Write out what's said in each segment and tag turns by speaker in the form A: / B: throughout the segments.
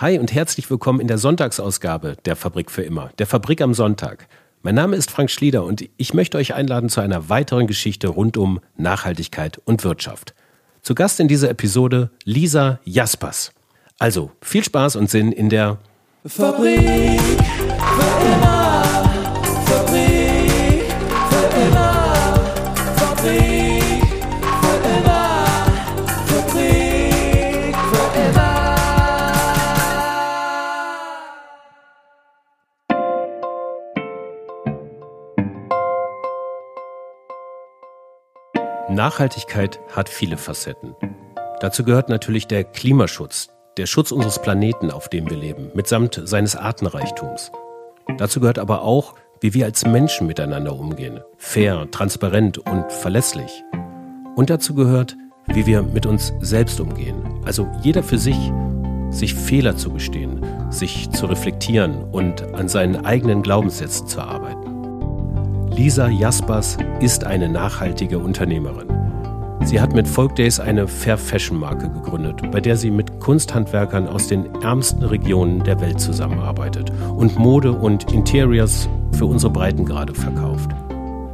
A: Hi und herzlich willkommen in der Sonntagsausgabe der Fabrik für immer, der Fabrik am Sonntag. Mein Name ist Frank Schlieder und ich möchte euch einladen zu einer weiteren Geschichte rund um Nachhaltigkeit und Wirtschaft. Zu Gast in dieser Episode Lisa Jaspers. Also viel Spaß und Sinn in der
B: Fabrik für immer.
A: Nachhaltigkeit hat viele Facetten. Dazu gehört natürlich der Klimaschutz, der Schutz unseres Planeten, auf dem wir leben, mitsamt seines Artenreichtums. Dazu gehört aber auch, wie wir als Menschen miteinander umgehen, fair, transparent und verlässlich. Und dazu gehört, wie wir mit uns selbst umgehen, also jeder für sich, sich Fehler zu gestehen, sich zu reflektieren und an seinen eigenen Glaubenssätzen zu arbeiten. Lisa Jaspers ist eine nachhaltige Unternehmerin. Sie hat mit Folk Days eine Fair Fashion Marke gegründet, bei der sie mit Kunsthandwerkern aus den ärmsten Regionen der Welt zusammenarbeitet und Mode und Interiors für unsere Breitengrade verkauft.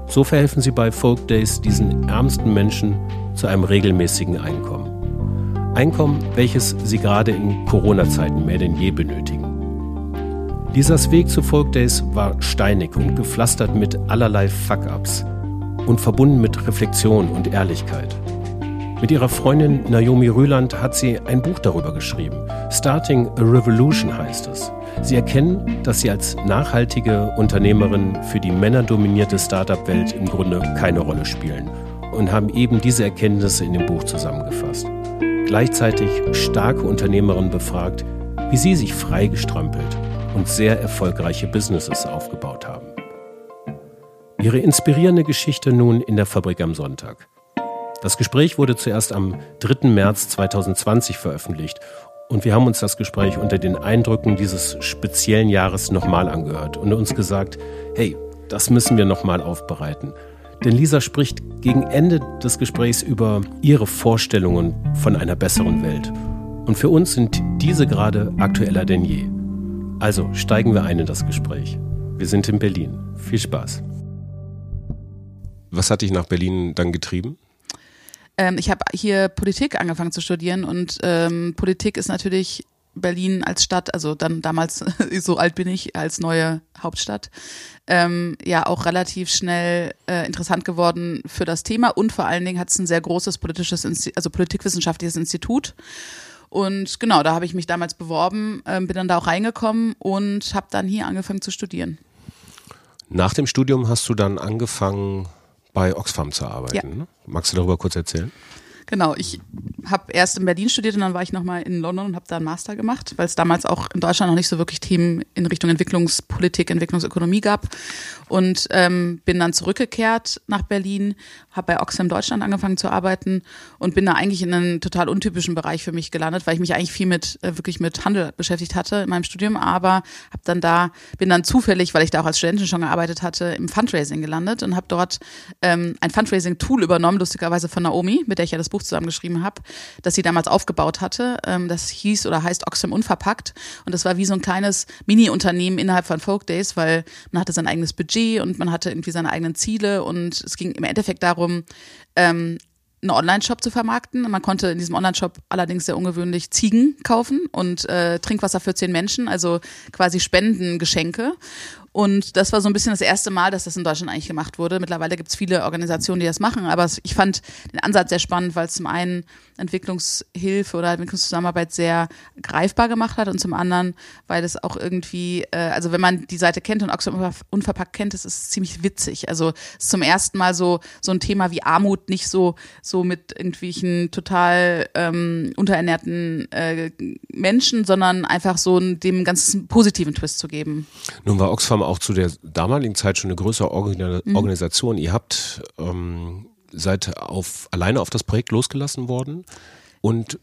A: So verhelfen sie bei Folk Days diesen ärmsten Menschen zu einem regelmäßigen Einkommen. Einkommen, welches sie gerade in Corona-Zeiten mehr denn je benötigen. Lisas Weg zu Folk Days war steinig und gepflastert mit allerlei Fuck-ups und verbunden mit Reflexion und Ehrlichkeit. Mit ihrer Freundin Naomi Rüland hat sie ein Buch darüber geschrieben. Starting a Revolution heißt es. Sie erkennen, dass sie als nachhaltige Unternehmerin für die männerdominierte Startup-Welt im Grunde keine Rolle spielen und haben eben diese Erkenntnisse in dem Buch zusammengefasst. Gleichzeitig starke Unternehmerinnen befragt, wie sie sich freigestrampelt und sehr erfolgreiche Businesses aufgebaut haben. Ihre inspirierende Geschichte nun in der Fabrik am Sonntag. Das Gespräch wurde zuerst am 3. März 2020 veröffentlicht und wir haben uns das Gespräch unter den Eindrücken dieses speziellen Jahres nochmal angehört und uns gesagt, hey, das müssen wir nochmal aufbereiten. Denn Lisa spricht gegen Ende des Gesprächs über ihre Vorstellungen von einer besseren Welt. Und für uns sind diese gerade aktueller denn je. Also steigen wir ein in das Gespräch. Wir sind in Berlin. Viel Spaß. Was hat dich nach Berlin dann getrieben?
C: Ähm, ich habe hier Politik angefangen zu studieren und ähm, Politik ist natürlich Berlin als Stadt, also dann damals, so alt bin ich, als neue Hauptstadt, ähm, ja auch relativ schnell äh, interessant geworden für das Thema und vor allen Dingen hat es ein sehr großes politisches, Insti also politikwissenschaftliches Institut. Und genau, da habe ich mich damals beworben, äh, bin dann da auch reingekommen und habe dann hier angefangen zu studieren.
A: Nach dem Studium hast du dann angefangen, bei Oxfam zu arbeiten.
C: Ja.
A: Ne? Magst du darüber kurz erzählen?
C: Genau, ich habe erst in Berlin studiert und dann war ich nochmal in London und habe da einen Master gemacht, weil es damals auch in Deutschland noch nicht so wirklich Themen in Richtung Entwicklungspolitik, Entwicklungsökonomie gab. Und ähm, bin dann zurückgekehrt nach Berlin, habe bei Oxfam Deutschland angefangen zu arbeiten und bin da eigentlich in einen total untypischen Bereich für mich gelandet, weil ich mich eigentlich viel mit äh, wirklich mit Handel beschäftigt hatte in meinem Studium, aber habe dann da bin dann zufällig, weil ich da auch als Studentin schon gearbeitet hatte, im Fundraising gelandet und habe dort ähm, ein Fundraising-Tool übernommen, lustigerweise von Naomi, mit der ich ja das Buch zusammengeschrieben habe, das sie damals aufgebaut hatte. Ähm, das hieß oder heißt Oxfam Unverpackt und das war wie so ein kleines Mini-Unternehmen innerhalb von Folk Days, weil man hatte sein eigenes Budget und man hatte irgendwie seine eigenen Ziele und es ging im Endeffekt darum, ähm, einen Online-Shop zu vermarkten. Man konnte in diesem Online-Shop allerdings sehr ungewöhnlich Ziegen kaufen und äh, Trinkwasser für zehn Menschen, also quasi Spendengeschenke. Und das war so ein bisschen das erste Mal, dass das in Deutschland eigentlich gemacht wurde. Mittlerweile gibt es viele Organisationen, die das machen, aber ich fand den Ansatz sehr spannend, weil es zum einen Entwicklungshilfe oder Entwicklungszusammenarbeit sehr greifbar gemacht hat und zum anderen, weil es auch irgendwie, äh, also wenn man die Seite kennt und Oxfam Unverpackt kennt, das ist ziemlich witzig. Also es ist zum ersten Mal so so ein Thema wie Armut nicht so so mit irgendwelchen total ähm, unterernährten äh, Menschen, sondern einfach so dem ganzen positiven Twist zu geben.
A: Nun war Oxfam auch zu der damaligen Zeit schon eine größere Organ
C: Mhm.
A: Organisation. Ihr habt ähm, seid auf alleine auf das Projekt losgelassen worden und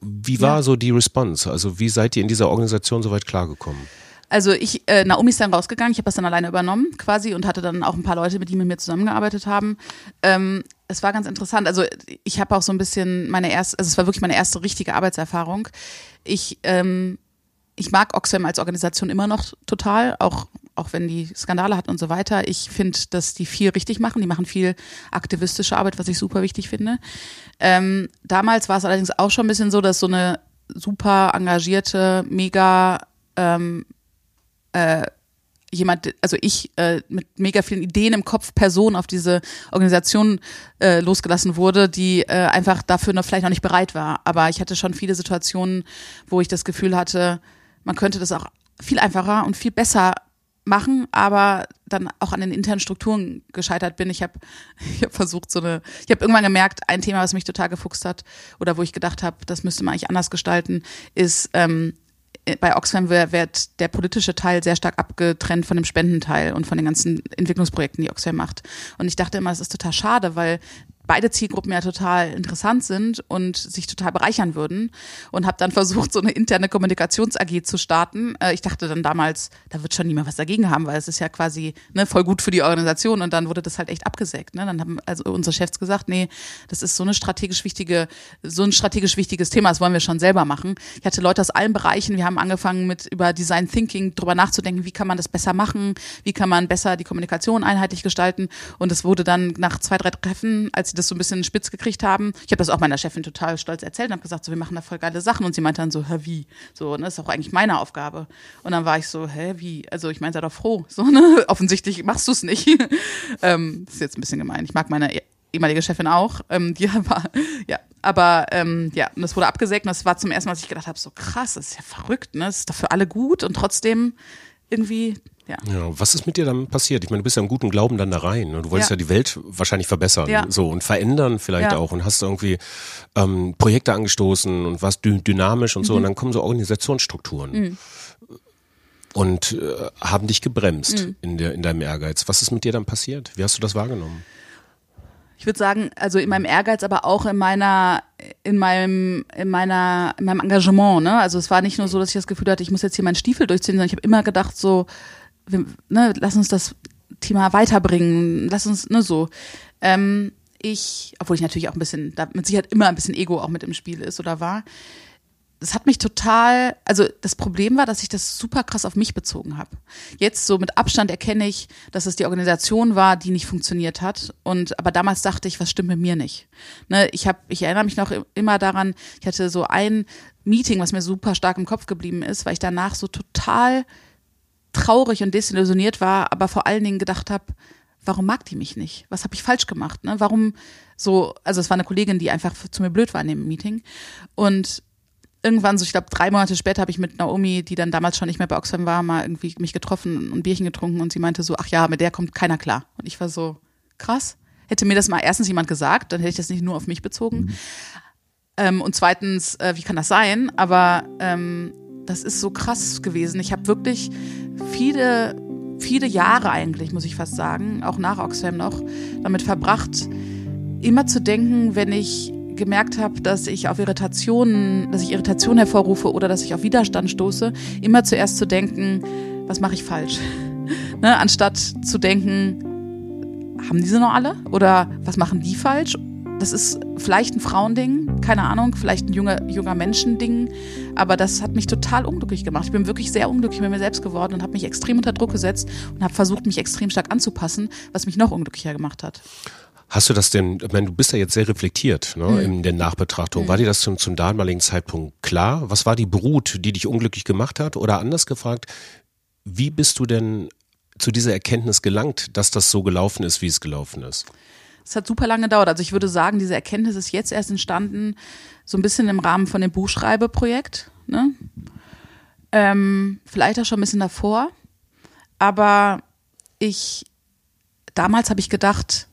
A: wie war
C: Ja.
A: so die Response? Also wie seid ihr in dieser Organisation soweit klargekommen?
C: Also ich, äh, Naomi ist dann rausgegangen, ich habe das dann alleine übernommen quasi und hatte dann auch ein paar Leute, mit die mit mir zusammengearbeitet haben. Ähm, es war ganz interessant. Also ich habe auch so ein bisschen meine erste, also es war wirklich meine erste richtige Arbeitserfahrung. Ich ähm, ich mag Oxfam als Organisation immer noch total, auch, auch wenn die Skandale hat und so weiter. Ich finde, dass die viel richtig machen. Die machen viel aktivistische Arbeit, was ich super wichtig finde. Ähm, damals war es allerdings auch schon ein bisschen so, dass so eine super engagierte, mega ähm, äh, jemand, also ich äh, mit mega vielen Ideen im Kopf, Person auf diese Organisation äh, losgelassen wurde, die äh, einfach dafür noch vielleicht noch nicht bereit war. Aber ich hatte schon viele Situationen, wo ich das Gefühl hatte, man könnte das auch viel einfacher und viel besser machen, aber dann auch an den internen Strukturen gescheitert bin. Ich habe ich hab versucht, so eine, ich habe irgendwann gemerkt, ein Thema, was mich total gefuchst hat oder wo ich gedacht habe, das müsste man eigentlich anders gestalten, ist ähm, bei Oxfam wird der politische Teil sehr stark abgetrennt von dem Spendenteil und von den ganzen Entwicklungsprojekten, die Oxfam macht. Und ich dachte immer, es ist total schade, weil beide Zielgruppen ja total interessant sind und sich total bereichern würden und habe dann versucht, so eine interne Kommunikations-AG zu starten. Äh, ich dachte dann damals, da wird schon niemand was dagegen haben, weil es ist ja quasi ne, voll gut für die Organisation und dann wurde das halt echt abgesägt. Ne? Dann haben also unsere Chefs gesagt, nee, das ist so eine strategisch wichtige, so ein strategisch wichtiges Thema, das wollen wir schon selber machen. Ich hatte Leute aus allen Bereichen, wir haben angefangen mit über Design Thinking drüber nachzudenken, wie kann man das besser machen, wie kann man besser die Kommunikation einheitlich gestalten und es wurde dann nach zwei, drei Treffen, als das so ein bisschen spitz gekriegt haben. Ich habe das auch meiner Chefin total stolz erzählt und habe gesagt, so, wir machen da voll geile Sachen. Und sie meinte dann so, hä, wie? So, ne, das ist auch eigentlich meine Aufgabe. Und dann war ich so, hä, wie? Also ich meine, sei doch froh. So, ne? Offensichtlich machst du es nicht. ähm, das ist jetzt ein bisschen gemein. Ich mag meine ehemalige Chefin auch. Ähm, die war, ja, aber ähm, ja, und das wurde abgesägt und das war zum ersten Mal, dass ich gedacht habe, so krass, das ist ja verrückt, ne? Das ist doch für alle gut und trotzdem irgendwie ja.
A: ja. Was ist mit dir dann passiert? Ich meine, du bist ja im guten Glauben dann da rein. Ne? Du wolltest ja, ja die Welt wahrscheinlich verbessern
C: ja.
A: so und verändern vielleicht auch und hast irgendwie ähm, Projekte angestoßen und warst dy dynamisch und so. Mhm. Und dann kommen so Organisationsstrukturen. Mhm. Und äh, haben dich gebremst mhm. in, der, in deinem Ehrgeiz. Was ist mit dir dann passiert? Wie hast du das wahrgenommen?
C: Ich würde sagen, also in meinem Ehrgeiz, aber auch in meiner, in meinem, in meiner, in meinem Engagement. Ne? Also es war nicht nur so, dass ich das Gefühl hatte, ich muss jetzt hier meinen Stiefel durchziehen, sondern ich habe immer gedacht, so, wir, ne, lass uns das Thema weiterbringen, lass uns, ne, so. Ähm, ich, obwohl ich natürlich auch ein bisschen, da mit Sicherheit immer ein bisschen Ego auch mit im Spiel ist oder war, das hat mich total, also das Problem war, dass ich das super krass auf mich bezogen habe. Jetzt so mit Abstand erkenne ich, dass es die Organisation war, die nicht funktioniert hat. Und aber damals dachte ich, was stimmt mit mir nicht? Ne, ich habe, ich erinnere mich noch immer daran, ich hatte so ein Meeting, was mir super stark im Kopf geblieben ist, weil ich danach so total traurig und desillusioniert war, aber vor allen Dingen gedacht habe, warum mag die mich nicht? Was habe ich falsch gemacht? Ne? Warum so, also es war eine Kollegin, die einfach zu mir blöd war in dem Meeting. Und irgendwann, so ich glaube drei Monate später, habe ich mit Naomi, die dann damals schon nicht mehr bei Oxfam war, mal irgendwie mich getroffen und ein Bierchen getrunken und sie meinte so, ach ja, mit der kommt keiner klar. Und ich war so, krass. Hätte mir das mal erstens jemand gesagt, dann hätte ich das nicht nur auf mich bezogen. Mhm. Ähm, und zweitens, äh, wie kann das sein? Aber ähm, das ist so krass gewesen. Ich habe wirklich viele, viele Jahre eigentlich, muss ich fast sagen, auch nach Oxfam noch, damit verbracht, immer zu denken, wenn ich gemerkt habe, dass ich auf Irritationen, dass ich Irritationen hervorrufe oder dass ich auf Widerstand stoße, immer zuerst zu denken, was mache ich falsch? ne? Anstatt zu denken, haben diese noch alle? Oder was machen die falsch? Das ist vielleicht ein Frauending, keine Ahnung, vielleicht ein junger, junger Menschending, aber das hat mich total unglücklich gemacht. Ich bin wirklich sehr unglücklich mit mir selbst geworden und habe mich extrem unter Druck gesetzt und habe versucht, mich extrem stark anzupassen, was mich noch unglücklicher gemacht hat.
A: Hast du das denn, ich meine, du bist ja jetzt sehr reflektiert ne, mhm. in der Nachbetrachtung. Mhm. War dir das zum, zum damaligen Zeitpunkt klar? Was war die Brut, die dich unglücklich gemacht hat? Oder anders gefragt, wie bist du denn zu dieser Erkenntnis gelangt, dass das so gelaufen ist, wie es gelaufen ist?
C: Es hat super lange gedauert. Also ich würde sagen, diese Erkenntnis ist jetzt erst entstanden, so ein bisschen im Rahmen von dem Buchschreibeprojekt. Ne? Ähm, vielleicht auch schon ein bisschen davor. Aber ich, damals habe ich gedacht,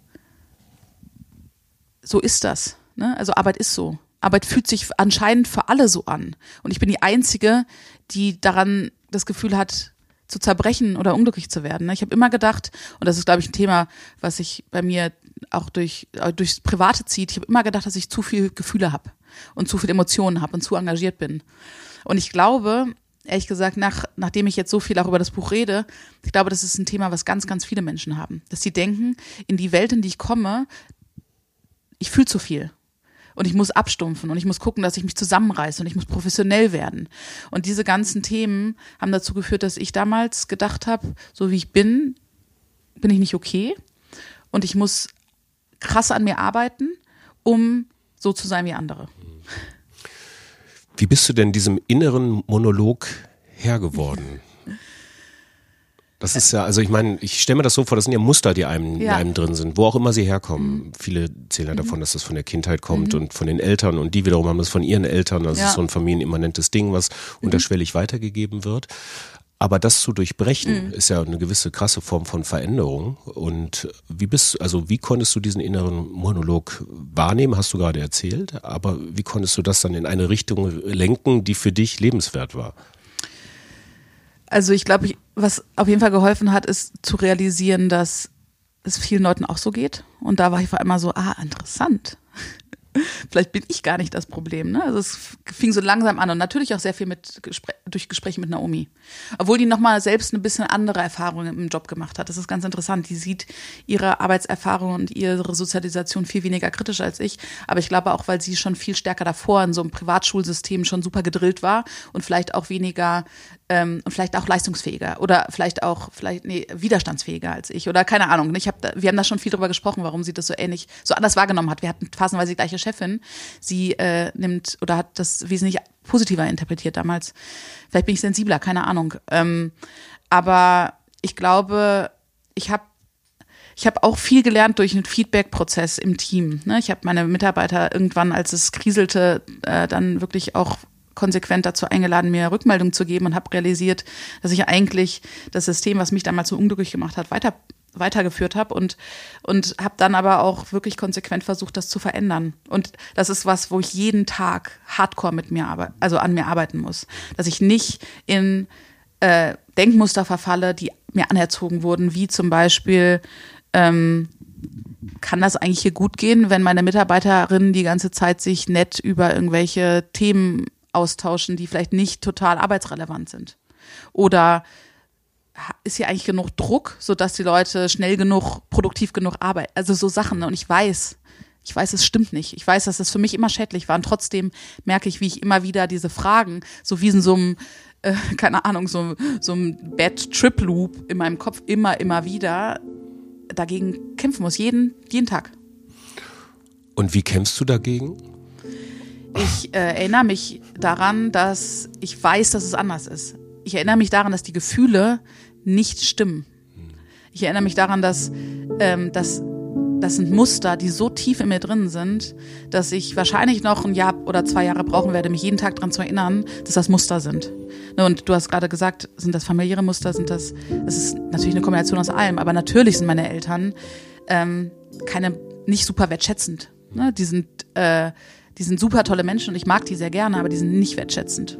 C: so ist das. Ne? Also Arbeit ist so. Arbeit fühlt sich anscheinend für alle so an. Und ich bin die Einzige, die daran das Gefühl hat, zu zerbrechen oder unglücklich zu werden. Ne? Ich habe immer gedacht, und das ist, glaube ich, ein Thema, was sich bei mir auch durch, äh, durchs Private zieht, ich habe immer gedacht, dass ich zu viel Gefühle habe und zu viel Emotionen habe und zu engagiert bin. Und ich glaube, ehrlich gesagt, nach, nachdem ich jetzt so viel auch über das Buch rede, ich glaube, das ist ein Thema, was ganz, ganz viele Menschen haben. Dass sie denken, in die Welt, in die ich komme, ich fühle zu viel. Und ich muss abstumpfen und ich muss gucken, dass ich mich zusammenreiße und ich muss professionell werden. Und diese ganzen Themen haben dazu geführt, dass ich damals gedacht habe, so wie ich bin, bin ich nicht okay. Und ich muss krass an mir arbeiten, um so zu sein wie andere.
A: Wie bist du denn diesem inneren Monolog Herr geworden? Das ist ja, also ich meine, ich stelle mir das so vor, das sind ja Muster, die einem, in
C: Ja.
A: einem drin sind, wo auch immer sie herkommen. Viele zählen ja davon, dass das von der Kindheit kommt und von den Eltern und die wiederum haben das von ihren Eltern. Das
C: Ja.
A: ist so ein familienimmanentes Ding, was unterschwellig weitergegeben wird. Aber das zu durchbrechen, ist ja eine gewisse krasse Form von Veränderung. Und wie bist, also wie konntest du diesen inneren Monolog wahrnehmen, hast du gerade erzählt, aber wie konntest du das dann in eine Richtung lenken, die für dich lebenswert war?
C: Also ich glaube, was auf jeden Fall geholfen hat, ist zu realisieren, dass es vielen Leuten auch so geht. Und da war ich vor allem so, ah, interessant. Vielleicht bin ich gar nicht das Problem. Ne? Also es fing so langsam an und natürlich auch sehr viel mit Gespr durch Gespräche mit Naomi. Obwohl die nochmal selbst eine bisschen andere Erfahrungen im Job gemacht hat. Das ist ganz interessant. Die sieht ihre Arbeitserfahrung und ihre Sozialisation viel weniger kritisch als ich. Aber ich glaube auch, weil sie schon viel stärker davor in so einem Privatschulsystem schon super gedrillt war und vielleicht auch weniger ähm, und vielleicht auch leistungsfähiger oder vielleicht auch vielleicht nee, widerstandsfähiger als ich oder keine Ahnung. Ich hab da, wir haben da schon viel drüber gesprochen, warum sie das so ähnlich, so anders wahrgenommen hat. Wir hatten phasenweise die gleiche Chefin. Sie äh, nimmt oder hat das wesentlich positiver interpretiert damals. Vielleicht bin ich sensibler, keine Ahnung. Ähm, aber ich glaube, ich habe ich habe auch viel gelernt durch einen Feedback-Prozess im Team. Ne? Ich habe meine Mitarbeiter irgendwann, als es kriselte, äh, dann wirklich auch konsequent dazu eingeladen, mir Rückmeldung zu geben und habe realisiert, dass ich eigentlich das System, was mich damals so unglücklich gemacht hat, weiter weitergeführt habe und und habe dann aber auch wirklich konsequent versucht, das zu verändern. Und das ist was, wo ich jeden Tag Hardcore mit mir arbeite, also an mir arbeiten muss, dass ich nicht in äh, Denkmuster verfalle, die mir anerzogen wurden, wie zum Beispiel ähm, kann das eigentlich hier gut gehen, wenn meine Mitarbeiterinnen die ganze Zeit sich nett über irgendwelche Themen austauschen, die vielleicht nicht total arbeitsrelevant sind? Oder ist hier eigentlich genug Druck, sodass die Leute schnell genug, produktiv genug arbeiten? Also so Sachen. ne? Und ich weiß, ich weiß, es stimmt nicht. Ich weiß, dass es für mich immer schädlich war. Und trotzdem merke ich, wie ich immer wieder diese Fragen, so wie in so einem, äh, keine Ahnung, so, so einem Bad Trip Loop in meinem Kopf immer, immer wieder dagegen kämpfen muss. Jeden, jeden Tag.
A: Und wie kämpfst du dagegen?
C: Ich äh, erinnere mich daran, dass ich weiß, dass es anders ist. Ich erinnere mich daran, dass die Gefühle nicht stimmen. Ich erinnere mich daran, dass ähm, dass das sind Muster, die so tief in mir drin sind, dass ich wahrscheinlich noch ein Jahr oder zwei Jahre brauchen werde, mich jeden Tag daran zu erinnern, dass das Muster sind. Ne, Und du hast gerade gesagt, sind das familiäre Muster, sind das, das ist natürlich eine Kombination aus allem, aber natürlich sind meine Eltern ähm, keine, nicht super wertschätzend. Ne? Die sind, äh, die sind super tolle Menschen und ich mag die sehr gerne, aber die sind nicht wertschätzend.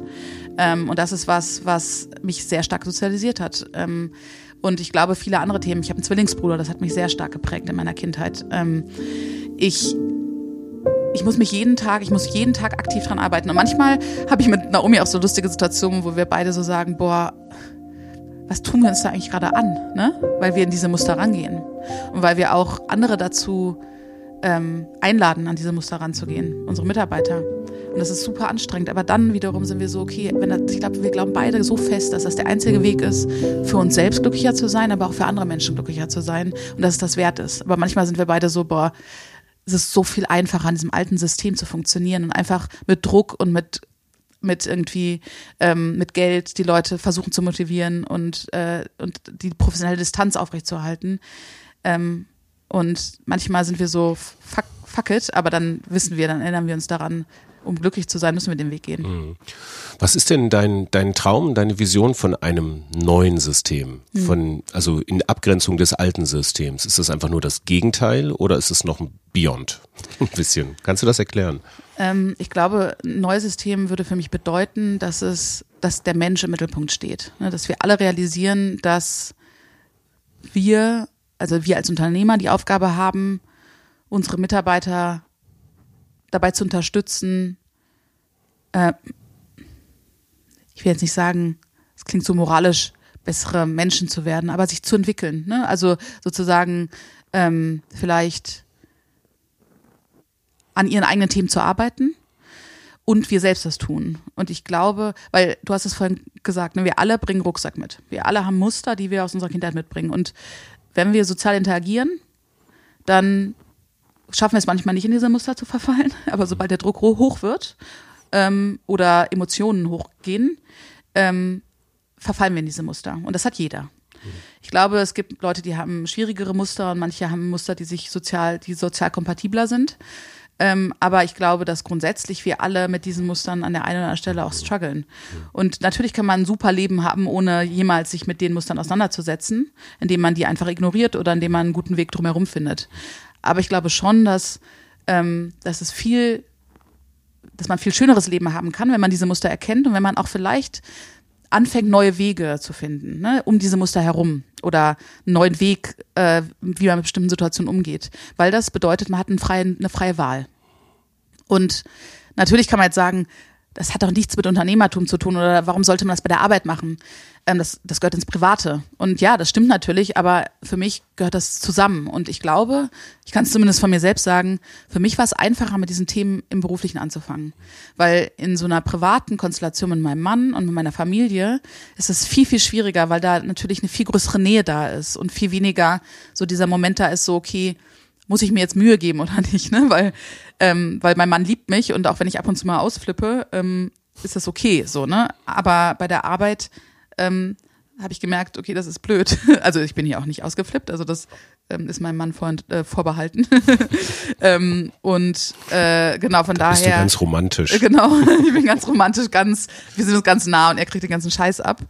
C: Ähm, und das ist was, was mich sehr stark sozialisiert hat. Ähm, und ich glaube, viele andere Themen. Ich habe einen Zwillingsbruder, das hat mich sehr stark geprägt in meiner Kindheit. Ähm, ich ich muss mich jeden Tag, ich muss jeden Tag aktiv dran arbeiten. Und manchmal habe ich mit Naomi auch so lustige Situationen, wo wir beide so sagen, boah, was tun wir uns da eigentlich gerade an, ne? Weil wir in diese Muster rangehen. Und weil wir auch andere dazu ähm, einladen, an diese Muster ranzugehen, unsere Mitarbeiter. Und das ist super anstrengend. Aber dann wiederum sind wir so, okay, wenn das, ich glaube, wir glauben beide so fest, dass das der einzige Weg ist, für uns selbst glücklicher zu sein, aber auch für andere Menschen glücklicher zu sein und dass es das wert ist. Aber manchmal sind wir beide so, boah, es ist so viel einfacher, an diesem alten System zu funktionieren und einfach mit Druck und mit mit irgendwie ähm, mit Geld die Leute versuchen zu motivieren und äh, und die professionelle Distanz aufrechtzuerhalten. Ähm, und manchmal sind wir so fuck, fuck it, aber dann wissen wir, dann erinnern wir uns daran, um glücklich zu sein, müssen wir den Weg gehen.
A: Was ist denn dein, dein Traum, deine Vision von einem neuen System? Von, also in Abgrenzung des alten Systems. Ist das einfach nur das Gegenteil oder ist es noch ein Beyond? Ein bisschen. Kannst du das erklären?
C: Ähm, ich glaube, ein neues System würde für mich bedeuten, dass es, dass der Mensch im Mittelpunkt steht. Ne, Dass wir alle realisieren, dass wir, also wir als Unternehmer die Aufgabe haben, unsere Mitarbeiter dabei zu unterstützen, äh, ich will jetzt nicht sagen, es klingt so moralisch, bessere Menschen zu werden, aber sich zu entwickeln. Ne? Also sozusagen ähm, vielleicht an ihren eigenen Themen zu arbeiten und wir selbst das tun. Und ich glaube, weil du hast es vorhin gesagt, ne, wir alle bringen Rucksack mit. Wir alle haben Muster, die wir aus unserer Kindheit mitbringen. Und wenn wir sozial interagieren, dann schaffen wir es manchmal nicht in diese Muster zu verfallen. Aber sobald der Druck hoch wird ähm, oder Emotionen hochgehen, ähm, verfallen wir in diese Muster. Und das hat jeder. Ich glaube, es gibt Leute, die haben schwierigere Muster und manche haben Muster, die sich sozial, die sozial kompatibler sind. Ähm, aber ich glaube, dass grundsätzlich wir alle mit diesen Mustern an der einen oder anderen Stelle auch strugglen. Und natürlich kann man ein super Leben haben, ohne jemals sich mit den Mustern auseinanderzusetzen, indem man die einfach ignoriert oder indem man einen guten Weg drumherum findet. Aber ich glaube schon, dass, ähm, dass es viel, dass man viel schöneres Leben haben kann, wenn man diese Muster erkennt und wenn man auch vielleicht anfängt, neue Wege zu finden, ne, um diese Muster herum oder einen neuen Weg, äh, wie man mit bestimmten Situationen umgeht. Weil das bedeutet, man hat einen freien, eine freie Wahl. Und natürlich kann man jetzt sagen, das hat doch nichts mit Unternehmertum zu tun oder warum sollte man das bei der Arbeit machen? Ähm, das, das gehört ins Private. Und ja, das stimmt natürlich, aber für mich gehört das zusammen. Und ich glaube, ich kann es zumindest von mir selbst sagen, für mich war es einfacher, mit diesen Themen im Beruflichen anzufangen. Weil in so einer privaten Konstellation mit meinem Mann und mit meiner Familie ist es viel, viel schwieriger, weil da natürlich eine viel größere Nähe da ist und viel weniger so dieser Moment da ist, so, okay, muss ich mir jetzt Mühe geben oder nicht, ne? Weil, ähm, weil mein Mann liebt mich und auch wenn ich ab und zu mal ausflippe, ähm, ist das okay, so, ne? Aber bei der Arbeit ähm, habe ich gemerkt, okay, das ist blöd. Also ich bin hier auch nicht ausgeflippt, also das ähm, ist meinem Mann vor, äh, vorbehalten. ähm, und äh, genau, von
A: da
C: daher.
A: Bist du ganz romantisch.
C: Genau, ich bin ganz romantisch, ganz, wir sind uns ganz nah und er kriegt den ganzen Scheiß ab.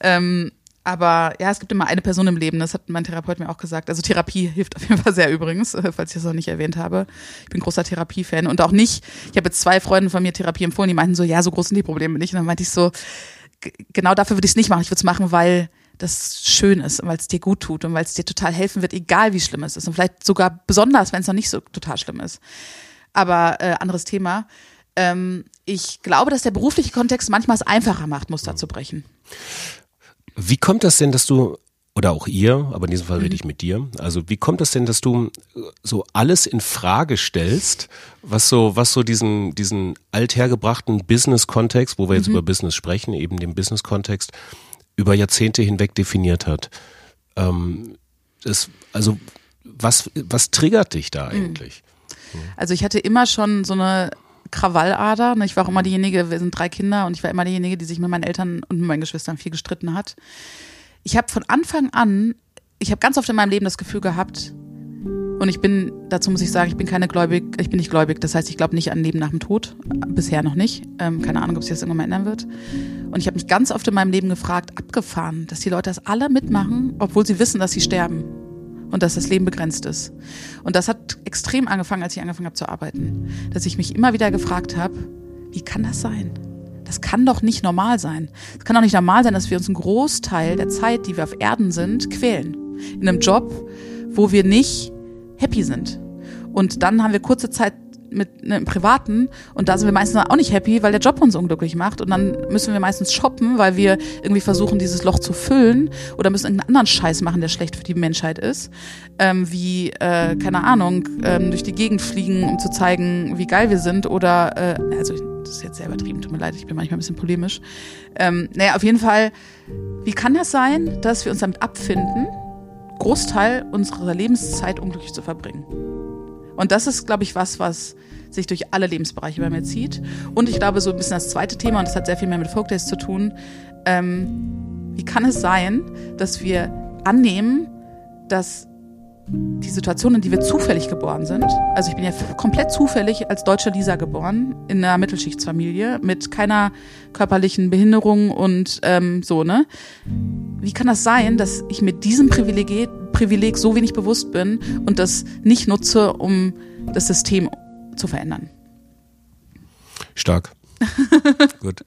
C: Ähm, aber ja, es gibt immer eine Person im Leben, das hat mein Therapeut mir auch gesagt. Also Therapie hilft auf jeden Fall sehr übrigens, äh, falls ich das noch nicht erwähnt habe. Ich bin großer Therapiefan und auch nicht, ich habe jetzt zwei Freunde von mir Therapie empfohlen, die meinten so, ja, so groß sind die Probleme nicht. Und dann meinte ich so, genau dafür würde ich es nicht machen. Ich würde es machen, weil das schön ist und weil es dir gut tut und weil es dir total helfen wird, egal wie schlimm es ist. Und vielleicht sogar besonders, wenn es noch nicht so total schlimm ist. Aber äh, anderes Thema. Ähm, ich glaube, dass der berufliche Kontext manchmal es einfacher macht, Muster zu brechen.
A: Wie kommt das denn, dass du, oder auch ihr, aber in diesem Fall rede ich mit dir, also wie kommt das denn, dass du so alles in Frage stellst, was so, was so diesen, diesen althergebrachten Business-Kontext, wo wir jetzt
C: Mhm.
A: über Business sprechen, eben den Business-Kontext, über Jahrzehnte hinweg definiert hat? Ähm, das, also was, was triggert dich
C: Mhm.
A: da eigentlich?
C: Also ich hatte immer schon so eine Krawallader. ne? Ich war auch immer diejenige, wir sind drei Kinder und ich war immer diejenige, die sich mit meinen Eltern und mit meinen Geschwistern viel gestritten hat. Ich habe von Anfang an, ich habe ganz oft in meinem Leben das Gefühl gehabt, und ich bin, dazu muss ich sagen, ich bin keine gläubig, ich bin nicht gläubig. Das heißt, ich glaube nicht an Leben nach dem Tod. Bisher noch nicht. Ähm, keine Ahnung, ob sich das irgendwann mal ändern wird. Und ich habe mich ganz oft in meinem Leben gefragt, abgefahren, dass die Leute das alle mitmachen, obwohl sie wissen, dass sie sterben und dass das Leben begrenzt ist. Und das hat extrem angefangen, als ich angefangen habe zu arbeiten. Dass ich mich immer wieder gefragt habe, wie kann das sein? Das kann doch nicht normal sein. Es kann doch nicht normal sein, dass wir uns einen Großteil der Zeit, die wir auf Erden sind, quälen. In einem Job, wo wir nicht happy sind. Und dann haben wir kurze Zeit mit ne, im Privaten. Und da sind wir meistens auch nicht happy, weil der Job uns unglücklich macht. Und dann müssen wir meistens shoppen, weil wir irgendwie versuchen, dieses Loch zu füllen. Oder müssen irgendeinen anderen Scheiß machen, der schlecht für die Menschheit ist, ähm, wie, äh, keine Ahnung, ähm, durch die Gegend fliegen, um zu zeigen, wie geil wir sind. Oder, äh, also das ist jetzt sehr übertrieben, tut mir leid, ich bin manchmal ein bisschen polemisch. Ähm, naja, auf jeden Fall, wie kann das sein, dass wir uns damit abfinden, Großteil unserer Lebenszeit unglücklich zu verbringen? Und das ist, glaube ich, was, was sich durch alle Lebensbereiche bei mir zieht. Und ich glaube, so ein bisschen das zweite Thema, und das hat sehr viel mehr mit Folk Days zu tun, ähm, wie kann es sein, dass wir annehmen, dass die Situation, in die wir zufällig geboren sind, also ich bin ja komplett zufällig als deutsche Lisa geboren, in einer Mittelschichtsfamilie, mit keiner körperlichen Behinderung und ähm, so, ne? Wie kann das sein, dass ich mit diesem Privileg, Privileg so wenig bewusst bin und das nicht nutze, um das System zu verändern?
A: Stark. Gut.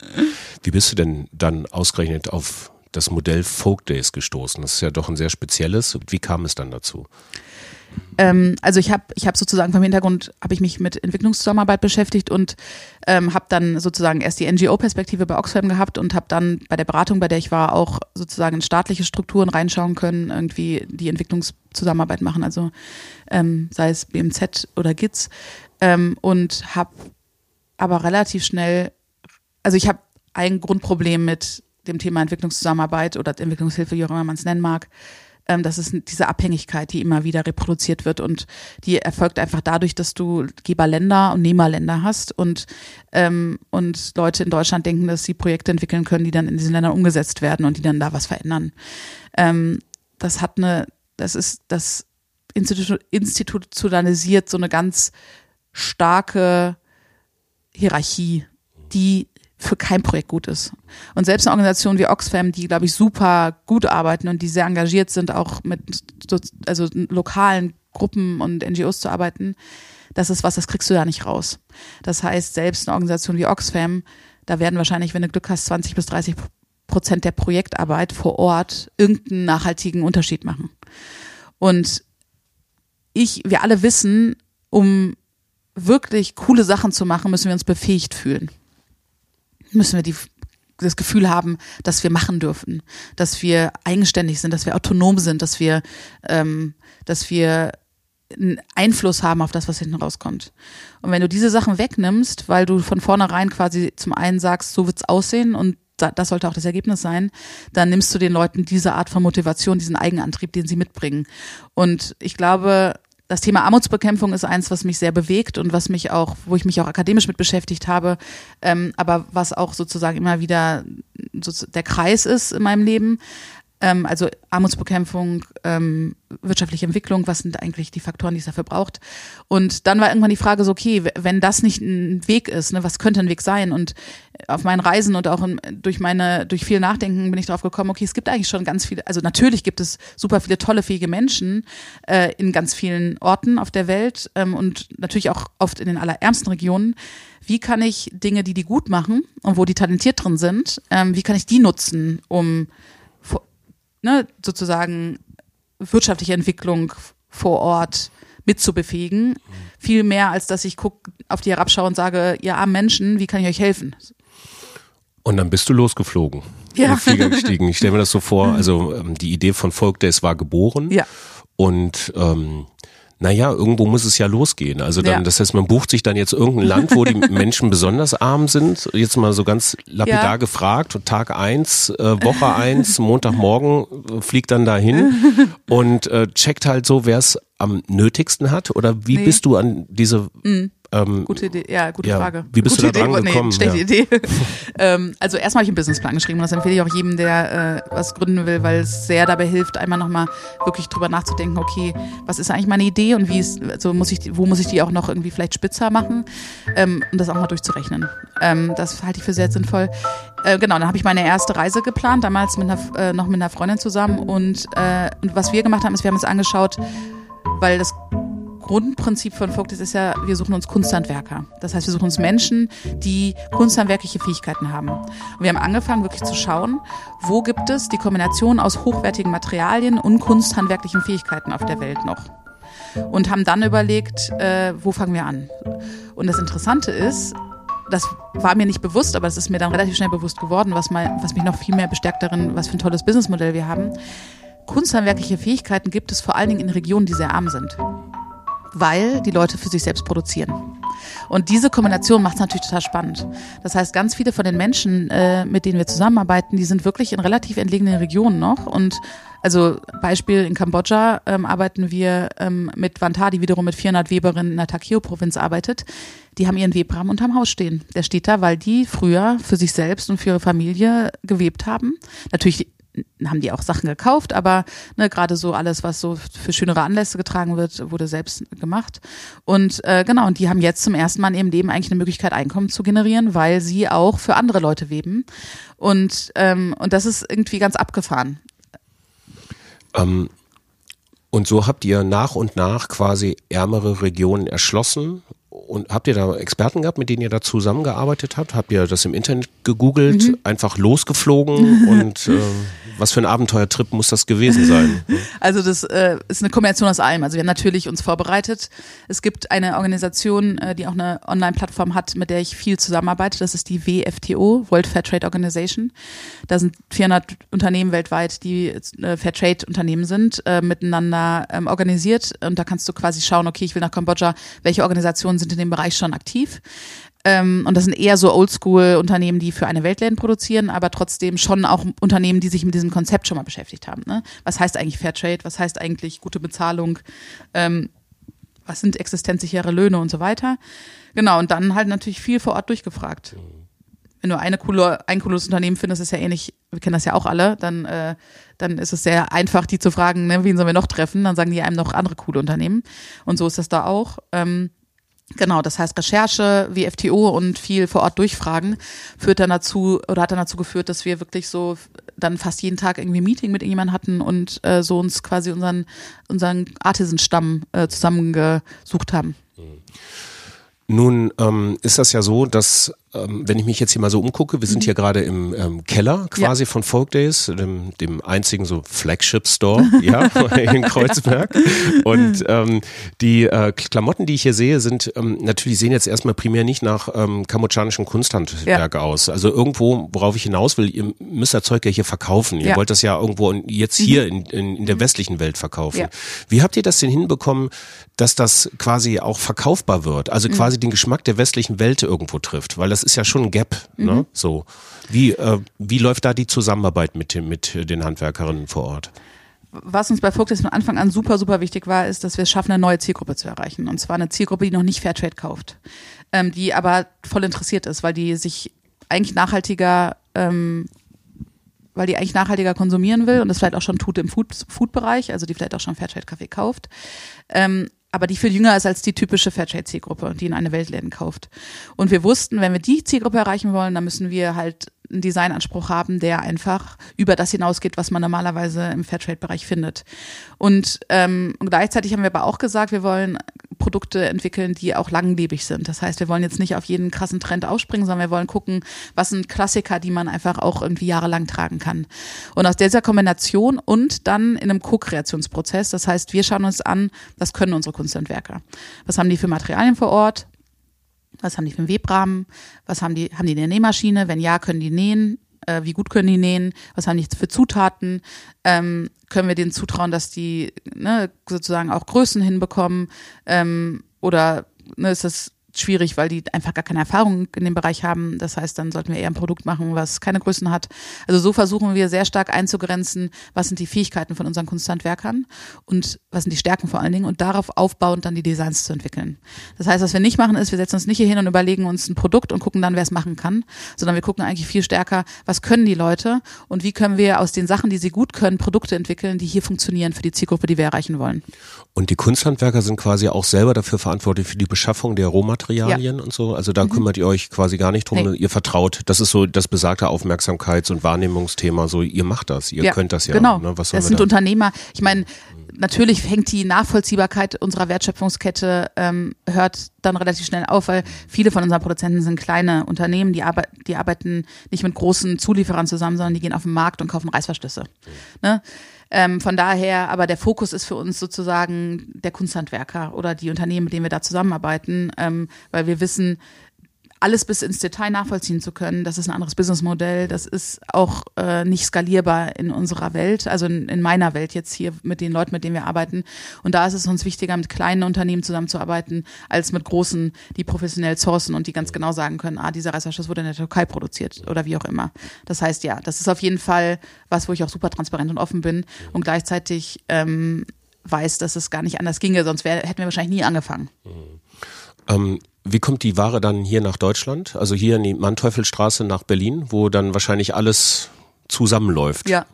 A: Wie bist du denn dann ausgerechnet auf das Modell Folk Days gestoßen? Das ist ja doch ein sehr spezielles. Wie kam es dann dazu?
C: Ähm, also ich habe ich hab sozusagen vom Hintergrund habe ich mich mit Entwicklungszusammenarbeit beschäftigt und ähm, habe dann sozusagen erst die NGO-Perspektive bei Oxfam gehabt und habe dann bei der Beratung, bei der ich war, auch sozusagen in staatliche Strukturen reinschauen können, irgendwie die Entwicklungszusammenarbeit machen, also ähm, sei es BMZ oder GITS. ähm, und habe aber relativ schnell, also ich habe ein Grundproblem mit dem Thema Entwicklungszusammenarbeit oder Entwicklungshilfe, wie auch immer man es nennen mag. Ähm, das ist diese Abhängigkeit, die immer wieder reproduziert wird und die erfolgt einfach dadurch, dass du Geberländer und Nehmerländer hast und ähm, und Leute in Deutschland denken, dass sie Projekte entwickeln können, die dann in diesen Ländern umgesetzt werden und die dann da was verändern. Ähm, das hat eine, das ist das Institu institutionalisiert so eine ganz starke Hierarchie, die für kein Projekt gut ist. Und selbst eine Organisation wie Oxfam, die, glaube ich, super gut arbeiten und die sehr engagiert sind, auch mit so, also lokalen Gruppen und NGOs zu arbeiten, das ist was, das kriegst du da nicht raus. Das heißt, selbst eine Organisation wie Oxfam, da werden wahrscheinlich, wenn du Glück hast, 20 bis 30 Prozent der Projektarbeit vor Ort irgendeinen nachhaltigen Unterschied machen. Und ich, wir alle wissen, um wirklich coole Sachen zu machen, müssen wir uns befähigt fühlen müssen wir die, das Gefühl haben, dass wir machen dürfen, dass wir eigenständig sind, dass wir autonom sind, dass wir, ähm, dass wir einen Einfluss haben auf das, was hinten rauskommt. Und wenn du diese Sachen wegnimmst, weil du von vornherein quasi zum einen sagst, so wird's aussehen und das sollte auch das Ergebnis sein, dann nimmst du den Leuten diese Art von Motivation, diesen Eigenantrieb, den sie mitbringen. Und ich glaube, das Thema Armutsbekämpfung ist eins, was mich sehr bewegt und was mich auch, wo ich mich auch akademisch mit beschäftigt habe, ähm, aber was auch sozusagen immer wieder so der Kreis ist in meinem Leben. Ähm, also Armutsbekämpfung, ähm, wirtschaftliche Entwicklung, was sind eigentlich die Faktoren, die es dafür braucht? Und dann war irgendwann die Frage so, okay, wenn das nicht ein Weg ist, ne, was könnte ein Weg sein? Und auf meinen Reisen und auch in, durch meine, durch viel Nachdenken bin ich drauf gekommen, okay, es gibt eigentlich schon ganz viele, also natürlich gibt es super viele tolle, fähige Menschen äh, in ganz vielen Orten auf der Welt ähm, und natürlich auch oft in den allerärmsten Regionen. Wie kann ich Dinge, die die gut machen und wo die talentiert drin sind, ähm, wie kann ich die nutzen, um ne, sozusagen wirtschaftliche Entwicklung vor Ort mitzubefähigen. Mhm. Viel mehr, als dass ich guck, auf die herabschaue und sage, ihr armen Menschen, wie kann ich euch helfen?
A: Und dann bist du losgeflogen. Ja. Flieger gestiegen. Ich stelle mir das so vor, also ähm, die Idee von Folk Days war geboren.
C: Ja.
A: Und ähm, naja, irgendwo muss es ja losgehen. Also dann, ja. das heißt, man bucht sich dann jetzt irgendein Land, wo die Menschen besonders arm sind. Jetzt mal so ganz lapidar ja. gefragt. Tag eins, äh, Woche eins, Montagmorgen äh, fliegt dann dahin und äh, checkt halt so, wer es am nötigsten hat. Oder wie nee. bist du an diese mhm.
C: Ähm, gute Idee, ja, gute ja, Frage.
A: Wie bist
C: gute
A: du da dran
C: Idee,
A: gekommen?
C: Nee, schlechte ja. Idee. ähm, also erstmal habe ich einen Businessplan geschrieben und das empfehle ich auch jedem, der äh, was gründen will, weil es sehr dabei hilft, einmal nochmal wirklich drüber nachzudenken, okay, was ist eigentlich meine Idee und wie ist, also muss ich, wo muss ich die auch noch irgendwie vielleicht spitzer machen ähm, und das auch mal durchzurechnen. Ähm, das halte ich für sehr sinnvoll. Äh, genau, dann habe ich meine erste Reise geplant, damals mit einer, äh, noch mit einer Freundin zusammen und, äh, und was wir gemacht haben, ist, wir haben uns angeschaut, weil das Grundprinzip von Vogtes ist ja, wir suchen uns Kunsthandwerker. Das heißt, wir suchen uns Menschen, die kunsthandwerkliche Fähigkeiten haben. Und wir haben angefangen, wirklich zu schauen, wo gibt es die Kombination aus hochwertigen Materialien und kunsthandwerklichen Fähigkeiten auf der Welt noch. Und haben dann überlegt, äh, wo fangen wir an? Und das Interessante ist, das war mir nicht bewusst, aber es ist mir dann relativ schnell bewusst geworden, was, mal, was mich noch viel mehr bestärkt darin, was für ein tolles Businessmodell wir haben. Kunsthandwerkliche Fähigkeiten gibt es vor allen Dingen in Regionen, die sehr arm sind weil die Leute für sich selbst produzieren. Und diese Kombination macht es natürlich total spannend. Das heißt, ganz viele von den Menschen, äh, mit denen wir zusammenarbeiten, die sind wirklich in relativ entlegenen Regionen noch. Und also Beispiel in Kambodscha ähm, arbeiten wir ähm, mit Vanta, die wiederum mit 400 Weberinnen in der Takeo-Provinz arbeitet. Die haben ihren Webrahmen unterm Haus stehen. Der steht da, weil die früher für sich selbst und für ihre Familie gewebt haben. Natürlich haben die auch Sachen gekauft, aber ne, gerade so alles, was so für schönere Anlässe getragen wird, wurde selbst gemacht. Und äh, genau, und die haben jetzt zum ersten Mal in ihrem Leben eigentlich eine Möglichkeit, Einkommen zu generieren, weil sie auch für andere Leute weben. Und, ähm, und das ist irgendwie ganz abgefahren.
A: Ähm, und so habt ihr nach und nach quasi ärmere Regionen erschlossen und habt ihr da Experten gehabt, mit denen ihr da zusammengearbeitet habt? Habt ihr das im Internet gegoogelt, mhm. einfach losgeflogen und äh, was für ein Abenteuertrip muss das gewesen sein?
C: Also das äh, ist eine Kombination aus allem. Also wir haben natürlich uns vorbereitet. Es gibt eine Organisation, äh, die auch eine Online-Plattform hat, mit der ich viel zusammenarbeite. Das ist die WFTO, World Fair Trade Organization. Da sind 400 Unternehmen weltweit, die äh, Fair Trade Unternehmen sind, äh, miteinander ähm, organisiert. Und da kannst du quasi schauen, okay, ich will nach Kambodscha, welche Organisationen sind sind in dem Bereich schon aktiv. Ähm, und das sind eher so Oldschool-Unternehmen, die für eine Weltläden produzieren, aber trotzdem schon auch Unternehmen, die sich mit diesem Konzept schon mal beschäftigt haben. Ne? Was heißt eigentlich Fairtrade? Was heißt eigentlich gute Bezahlung? Ähm, was sind existenzsichere Löhne und so weiter? Genau, und dann halt natürlich viel vor Ort durchgefragt. Wenn du eine coole, ein cooles Unternehmen findest, ist ja ähnlich, wir kennen das ja auch alle, dann, äh, dann ist es sehr einfach, die zu fragen, ne, wen sollen wir noch treffen? Dann sagen die einem noch andere coole Unternehmen. Und so ist das da auch. Ähm, Genau, das heißt Recherche wie FTO und viel vor Ort durchfragen führt dann dazu oder hat dann dazu geführt, dass wir wirklich so dann fast jeden Tag irgendwie ein Meeting mit irgendjemandem hatten und äh, so uns quasi unseren unseren Artisan-Stamm äh, zusammengesucht haben.
A: Nun ähm, ist das ja so, dass ähm, wenn ich mich jetzt hier mal so umgucke, wir sind hier gerade im ähm, Keller quasi
C: Ja.
A: von Folk Days, dem, dem einzigen so Flagship Store ja, in Kreuzberg. Und ähm, die äh, Klamotten, die ich hier sehe, sind ähm, natürlich sehen jetzt erstmal primär nicht nach ähm, kambodschanischem Kunsthandwerk aus. Also irgendwo, worauf ich hinaus will, ihr müsst das Zeug ja hier verkaufen. Ihr
C: Ja.
A: wollt das ja irgendwo jetzt hier in, in, in der westlichen Welt verkaufen.
C: Ja.
A: Wie habt ihr das denn hinbekommen, dass das quasi auch verkaufbar wird? Also quasi den Geschmack der westlichen Welt irgendwo trifft, weil das ist ja schon ein Gap, ne? So. Wie, äh, wie läuft da die Zusammenarbeit mit, mit den Handwerkerinnen vor Ort?
C: was uns bei Focus von Anfang an super, super wichtig war, ist, dass wir es schaffen, eine neue Zielgruppe zu erreichen. Und zwar eine Zielgruppe, die noch nicht Fairtrade kauft, ähm, die aber voll interessiert ist, weil die sich eigentlich nachhaltiger, ähm, weil die eigentlich nachhaltiger konsumieren will und das vielleicht auch schon tut im Food- Food-Bereich, also die vielleicht auch schon Fairtrade-Kaffee kauft. Ähm, aber die viel jünger ist als die typische Fairtrade-Zielgruppe, die in eine Weltläden kauft. Und wir wussten, wenn wir die Zielgruppe erreichen wollen, dann müssen wir halt einen Designanspruch haben, der einfach über das hinausgeht, was man normalerweise im Fairtrade-Bereich findet. Und, ähm, gleichzeitig haben wir aber auch gesagt, wir wollen Produkte entwickeln, die auch langlebig sind. Das heißt, wir wollen jetzt nicht auf jeden krassen Trend aufspringen, sondern wir wollen gucken, was sind Klassiker, die man einfach auch irgendwie jahrelang tragen kann. Und aus dieser Kombination und dann in einem Co-Kreationsprozess, das heißt, wir schauen uns an, was können unsere Kunsthandwerker? Was haben die für Materialien vor Ort? Was haben die für einen Webrahmen? Was haben die, haben die eine Nähmaschine? Wenn ja, können die nähen? Äh, wie gut können die nähen? Was haben die für Zutaten? Ähm, können wir denen zutrauen, dass die ne, sozusagen auch Größen hinbekommen? Ähm, oder ne, ist das schwierig, weil die einfach gar keine Erfahrung in dem Bereich haben. Das heißt, dann sollten wir eher ein Produkt machen, was keine Größen hat. Also so versuchen wir sehr stark einzugrenzen, was sind die Fähigkeiten von unseren Kunsthandwerkern und was sind die Stärken vor allen Dingen und darauf aufbauend dann die Designs zu entwickeln. Das heißt, was wir nicht machen, ist, wir setzen uns nicht hier hin und überlegen uns ein Produkt und gucken dann, wer es machen kann, sondern wir gucken eigentlich viel stärker, was können die Leute und wie können wir aus den Sachen, die sie gut können, Produkte entwickeln, die hier funktionieren für die Zielgruppe, die wir erreichen wollen.
A: Und die Kunsthandwerker sind quasi auch selber dafür verantwortlich für die Beschaffung der Rohmaterialien und so. Also da kümmert ihr euch quasi gar nicht drum.
C: Nee.
A: Ihr vertraut. Das ist so das besagte Aufmerksamkeits- und Wahrnehmungsthema. So, ihr macht das. Ihr könnt das ja.
C: Genau.
A: Ne? Was
C: das sind
A: da?
C: Unternehmer. Ich meine, natürlich hängt die Nachvollziehbarkeit unserer Wertschöpfungskette ähm, hört dann relativ schnell auf, weil viele von unseren Produzenten sind kleine Unternehmen, die, arbe die arbeiten nicht mit großen Zulieferern zusammen, sondern die gehen auf den Markt und kaufen Reißverschlüsse. Ne? Ähm, von daher, aber der Fokus ist für uns sozusagen der Kunsthandwerker oder die Unternehmen, mit denen wir da zusammenarbeiten, ähm, weil wir wissen, alles bis ins Detail nachvollziehen zu können. Das ist ein anderes Businessmodell. Das ist auch äh, nicht skalierbar in unserer Welt, also in, in meiner Welt jetzt hier mit den Leuten, mit denen wir arbeiten. Und da ist es uns wichtiger, mit kleinen Unternehmen zusammenzuarbeiten, als mit großen, die professionell sourcen und die ganz genau sagen können, ah, dieser Reißverschluss wurde in der Türkei produziert oder wie auch immer. Das heißt, ja, das ist auf jeden Fall was, wo ich auch super transparent und offen bin und gleichzeitig ähm, weiß, dass es gar nicht anders ginge, sonst wär, hätten wir wahrscheinlich nie angefangen.
A: Ähm, wie kommt die Ware dann hier nach Deutschland? Also hier in die Manteufelstraße nach Berlin, wo dann wahrscheinlich alles zusammenläuft.
C: Ja.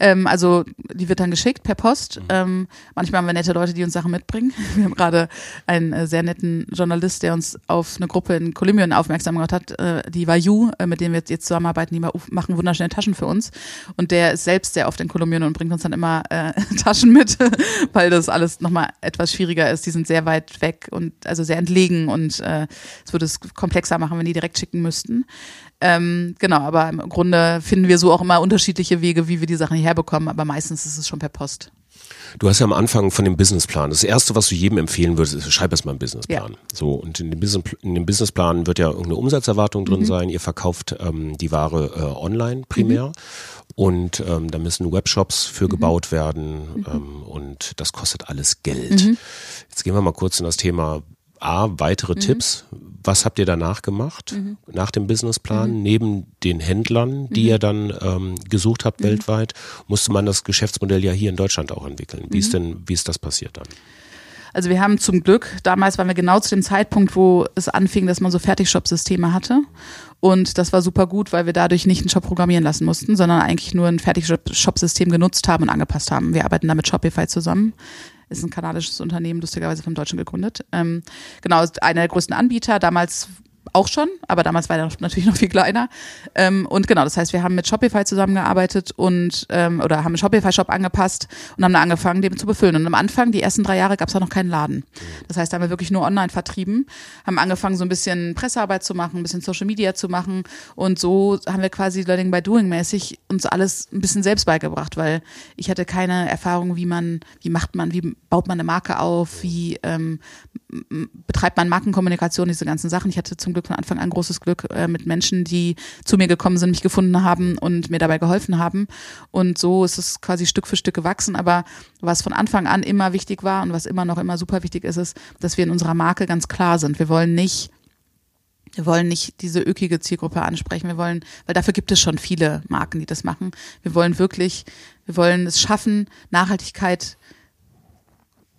C: Ähm, also die wird dann geschickt per Post. Ähm, manchmal haben wir nette Leute, die uns Sachen mitbringen. Wir haben gerade einen äh, sehr netten Journalist, der uns auf eine Gruppe in Kolumbien aufmerksam gemacht hat, äh, die Vayu, äh, mit dem wir jetzt zusammenarbeiten, die ma- machen wunderschöne Taschen für uns. Und der ist selbst sehr oft in Kolumbien und bringt uns dann immer äh, Taschen mit, weil das alles nochmal etwas schwieriger ist. Die sind sehr weit weg und also sehr entlegen und äh, es würde es komplexer machen, wenn die direkt schicken müssten. Ähm, genau, aber im Grunde finden wir so auch immer unterschiedliche Wege, wie wir die Sachen hierher bekommen, aber meistens ist es schon per Post.
A: Du hast ja am Anfang von dem Businessplan. Das erste, was du jedem empfehlen würdest, ist, schreib erst mal einen Businessplan.
C: Ja.
A: So, und in dem, Business, in dem Businessplan wird ja irgendeine Umsatzerwartung
C: Mhm.
A: drin sein. Ihr verkauft ähm, die Ware äh, online primär.
C: Mhm.
A: Und ähm, da müssen Webshops für gebaut werden
C: Mhm.
A: ähm, und das kostet alles Geld. Jetzt gehen wir mal kurz in das Thema A, weitere Tipps. Was habt ihr danach gemacht, nach dem Businessplan? Neben den Händlern, die ihr dann ähm, gesucht habt weltweit, musste man das Geschäftsmodell ja hier in Deutschland auch entwickeln. Wie ist denn, wie ist das passiert dann?
C: Also wir haben zum Glück, damals waren wir genau zu dem Zeitpunkt, wo es anfing, dass man so Fertigshop-Systeme hatte. Und das war super gut, weil wir dadurch nicht einen Shop programmieren lassen mussten, sondern eigentlich nur ein Fertigshop-System genutzt haben und angepasst haben. Wir arbeiten da mit Shopify zusammen. Ist ein kanadisches Unternehmen, lustigerweise vom Deutschen gegründet. Ähm, genau, einer der größten Anbieter. Damals auch schon, aber damals war er natürlich noch viel kleiner. Ähm, und genau, das heißt, wir haben mit Shopify zusammengearbeitet und ähm, oder haben einen Shopify-Shop angepasst und haben dann angefangen, den zu befüllen. Und am Anfang, die ersten drei Jahre, gab es auch noch keinen Laden. Das heißt, da haben wir wirklich nur online vertrieben, haben angefangen, so ein bisschen Pressearbeit zu machen, ein bisschen Social Media zu machen. Und so haben wir quasi Learning by Doing mäßig uns alles ein bisschen selbst beigebracht, weil ich hatte keine Erfahrung, wie man, wie macht man, wie baut man eine Marke auf, wie ähm, betreibt man Markenkommunikation, diese ganzen Sachen. Ich hatte zum Glück von Anfang an großes Glück äh, mit Menschen, die zu mir gekommen sind, mich gefunden haben und mir dabei geholfen haben. Und so ist es quasi Stück für Stück gewachsen. Aber was von Anfang an immer wichtig war und was immer noch immer super wichtig ist, ist, dass wir in unserer Marke ganz klar sind. Wir wollen nicht wir wollen nicht diese ökige Zielgruppe ansprechen. Wir wollen, weil dafür gibt es schon viele Marken, die das machen. Wir wollen wirklich, wir wollen es schaffen, Nachhaltigkeit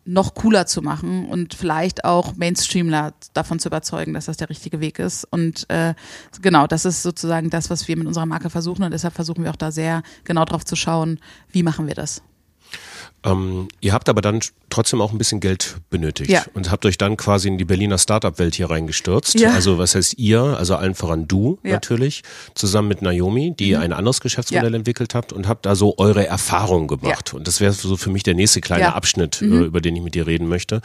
C: noch cooler zu machen und vielleicht auch Mainstreamler davon zu überzeugen, dass das der richtige Weg ist. Und äh, genau, das ist sozusagen das, was wir mit unserer Marke versuchen. Und deshalb versuchen wir auch da sehr genau drauf zu schauen, wie machen wir das.
A: Ähm, ihr habt aber dann trotzdem auch ein bisschen Geld benötigt
C: Ja.
A: und habt euch dann quasi in die Berliner Startup-Welt hier reingestürzt.
C: Ja.
A: Also was heißt ihr, also allen voran du
C: Ja. Mhm.
A: natürlich, zusammen mit Naomi, die ein anderes Geschäftsmodell entwickelt habt und habt da so eure Erfahrungen gemacht. Und das wäre so für mich der nächste kleine
C: Ja. Mhm.
A: Abschnitt, äh, über den ich mit dir reden möchte.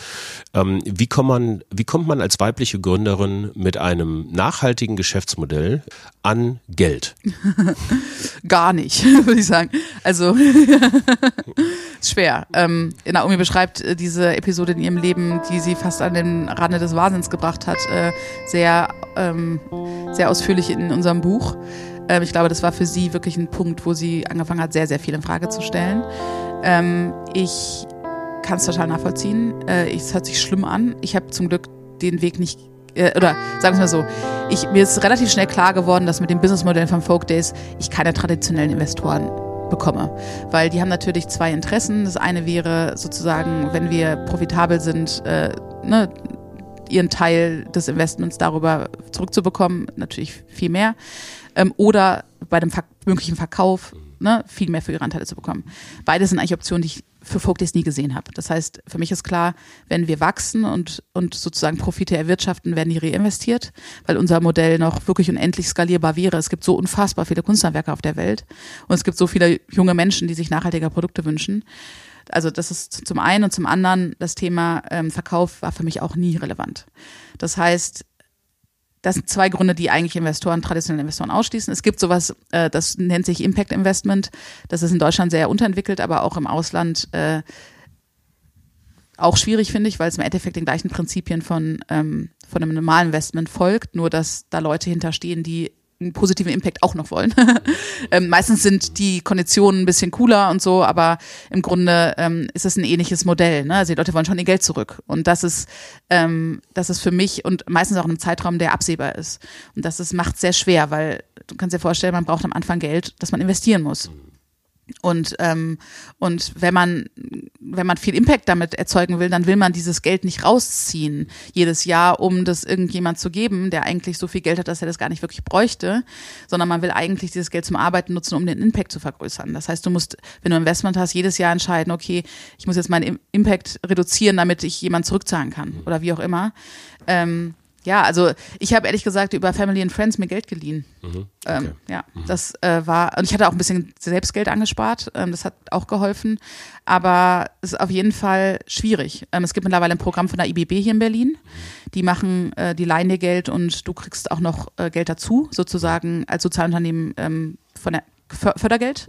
A: Ähm, wie, kommt man, wie kommt man als weibliche Gründerin mit einem nachhaltigen Geschäftsmodell an Geld?
C: Gar nicht, würde ich sagen. Also ist schwer. Ähm, Naomi beschreibt äh, diese Episode in ihrem Leben, die sie fast an den Rande des Wahnsinns gebracht hat, äh, sehr, ähm, sehr ausführlich in unserem Buch. Ähm, ich glaube, das war für sie wirklich ein Punkt, wo sie angefangen hat, sehr, sehr viel in Frage zu stellen. Ähm, ich kann es total nachvollziehen. Äh, es hört sich schlimm an. Ich habe zum Glück den Weg nicht äh, oder sagen wir mal so, ich, mir ist relativ schnell klar geworden, dass mit dem Businessmodell von Folk Days ich keine traditionellen Investoren bekomme. Weil die haben natürlich zwei Interessen. Das eine wäre sozusagen, wenn wir profitabel sind, äh, ne, ihren Teil des Investments darüber zurückzubekommen, natürlich viel mehr. Ähm, oder bei dem Ver möglichen Verkauf ne, viel mehr für ihre Anteile zu bekommen. Beides sind eigentlich Optionen, die ich für Folk Days nie gesehen habe. Das heißt, für mich ist klar, wenn wir wachsen und, und sozusagen Profite erwirtschaften, werden die reinvestiert, weil unser Modell noch wirklich unendlich skalierbar wäre. Es gibt so unfassbar viele Kunsthandwerker auf der Welt und es gibt so viele junge Menschen, die sich nachhaltiger Produkte wünschen. Also das ist zum einen und zum anderen das Thema ähm, Verkauf war für mich auch nie relevant. Das heißt, das sind zwei Gründe, die eigentlich Investoren, traditionelle Investoren ausschließen. Es gibt sowas, äh, das nennt sich Impact Investment. Das ist in Deutschland sehr unterentwickelt, aber auch im Ausland äh, auch schwierig, finde ich, weil es im Endeffekt den gleichen Prinzipien von, ähm, von einem normalen Investment folgt, nur dass da Leute hinterstehen, die einen positiven Impact auch noch wollen. ähm, meistens sind die Konditionen ein bisschen cooler und so, aber im Grunde ähm, ist es ein ähnliches Modell. Ne? Also die Leute wollen schon ihr Geld zurück. Und das ist, ähm, das ist für mich und meistens auch in einem Zeitraum, der absehbar ist. Und das macht sehr schwer, weil du kannst dir vorstellen, man braucht am Anfang Geld, das man investieren muss. Und, ähm, und wenn man, wenn man viel Impact damit erzeugen will, dann will man dieses Geld nicht rausziehen jedes Jahr, um das irgendjemand zu geben, der eigentlich so viel Geld hat, dass er das gar nicht wirklich bräuchte, sondern man will eigentlich dieses Geld zum Arbeiten nutzen, um den Impact zu vergrößern. Das heißt, du musst, wenn du Investment hast, jedes Jahr entscheiden, okay, ich muss jetzt meinen Im- Impact reduzieren, damit ich jemand zurückzahlen kann oder wie auch immer. Ähm, ja, also ich habe ehrlich gesagt über Family and Friends mir Geld geliehen. Ähm, ja, das äh, war, und ich hatte auch ein bisschen Selbstgeld angespart, ähm, das hat auch geholfen, aber es ist auf jeden Fall schwierig. Ähm, es gibt mittlerweile ein Programm von der IBB hier in Berlin, die machen, äh, die leihen dir Geld und du kriegst auch noch äh, Geld dazu, sozusagen als Sozialunternehmen ähm, von der För- Fördergeld.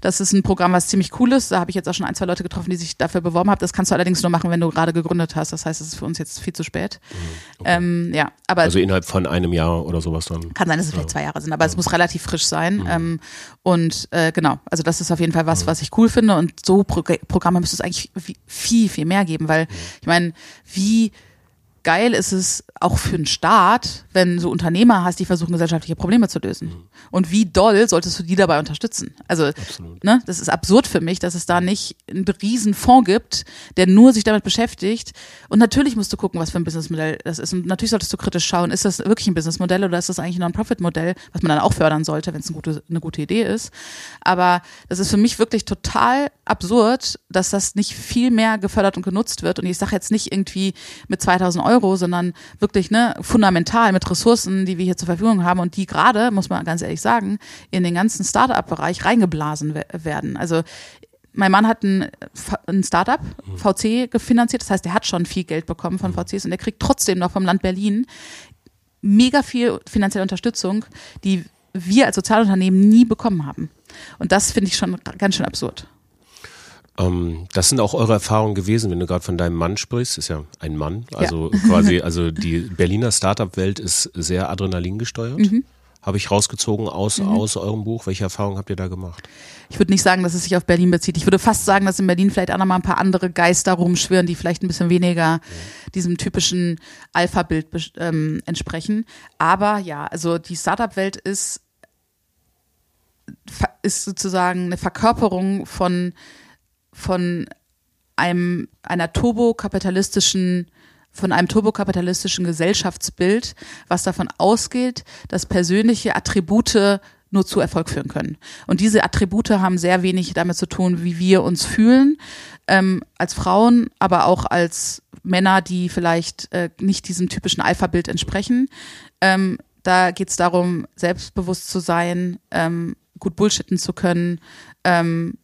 C: Das ist ein Programm, was ziemlich cool ist. Da habe ich jetzt auch schon ein, zwei Leute getroffen, die sich dafür beworben haben. Das kannst du allerdings nur machen, wenn du gerade gegründet hast. Das heißt, es ist für uns jetzt viel zu spät. Ähm, ja, aber
A: Also innerhalb von einem Jahr oder sowas dann.
C: kann sein, dass es vielleicht zwei Jahre sind, aber es muss relativ frisch sein. Ähm, und äh, genau, also das ist auf jeden Fall was, was ich cool finde. Und so Pro Programme müsste es eigentlich viel, viel mehr geben, weil ich meine, wie geil ist es auch für einen Staat, wenn du Unternehmer hast, die versuchen, gesellschaftliche Probleme zu lösen. Und wie doll solltest du die dabei unterstützen? Also, ne, das ist absurd für mich, dass es da nicht einen riesen Fonds gibt, der nur sich damit beschäftigt. Und natürlich musst du gucken, was für ein Businessmodell das ist. Und natürlich solltest du kritisch schauen, ist das wirklich ein Businessmodell oder ist das eigentlich ein Non-Profit-Modell, was man dann auch fördern sollte, wenn es eine gute, eine gute Idee ist. Aber das ist für mich wirklich total absurd, dass das nicht viel mehr gefördert und genutzt wird. Und ich sage jetzt nicht irgendwie mit 2000 Euro, sondern wirklich ne, fundamental mit Ressourcen, die wir hier zur Verfügung haben und die gerade, muss man ganz ehrlich sagen, in den ganzen Startup-Bereich reingeblasen we werden. Also mein Mann hat ein, ein Startup, VC, gefinanziert. Das heißt, der hat schon viel Geld bekommen von VCs und der kriegt trotzdem noch vom Land Berlin mega viel finanzielle Unterstützung, die wir als Sozialunternehmen nie bekommen haben. Und das finde ich schon ganz schön absurd.
A: Ähm, das sind auch eure Erfahrungen gewesen, wenn du gerade von deinem Mann sprichst, ist ja ein Mann, also ja. quasi, also die Berliner Startup-Welt ist sehr Adrenalin gesteuert. Mhm. Habe ich rausgezogen aus, mhm. aus eurem Buch. Welche Erfahrungen habt ihr da gemacht?
C: Ich würde nicht sagen, dass es sich auf Berlin bezieht. Ich würde fast sagen, dass in Berlin vielleicht auch noch mal ein paar andere Geister rumschwirren, die vielleicht ein bisschen weniger mhm. diesem typischen Alpha-Bild ähm, entsprechen. Aber ja, also die Startup-Welt ist, ist sozusagen eine Verkörperung von von einem, einer turbokapitalistischen von einem turbokapitalistischen Gesellschaftsbild, was davon ausgeht, dass persönliche Attribute nur zu Erfolg führen können. Und diese Attribute haben sehr wenig damit zu tun, wie wir uns fühlen, ähm, als Frauen, aber auch als Männer, die vielleicht äh, nicht diesem typischen Alpha-Bild entsprechen. Ähm, da geht es darum, selbstbewusst zu sein, ähm, gut bullshitten zu können, ähm,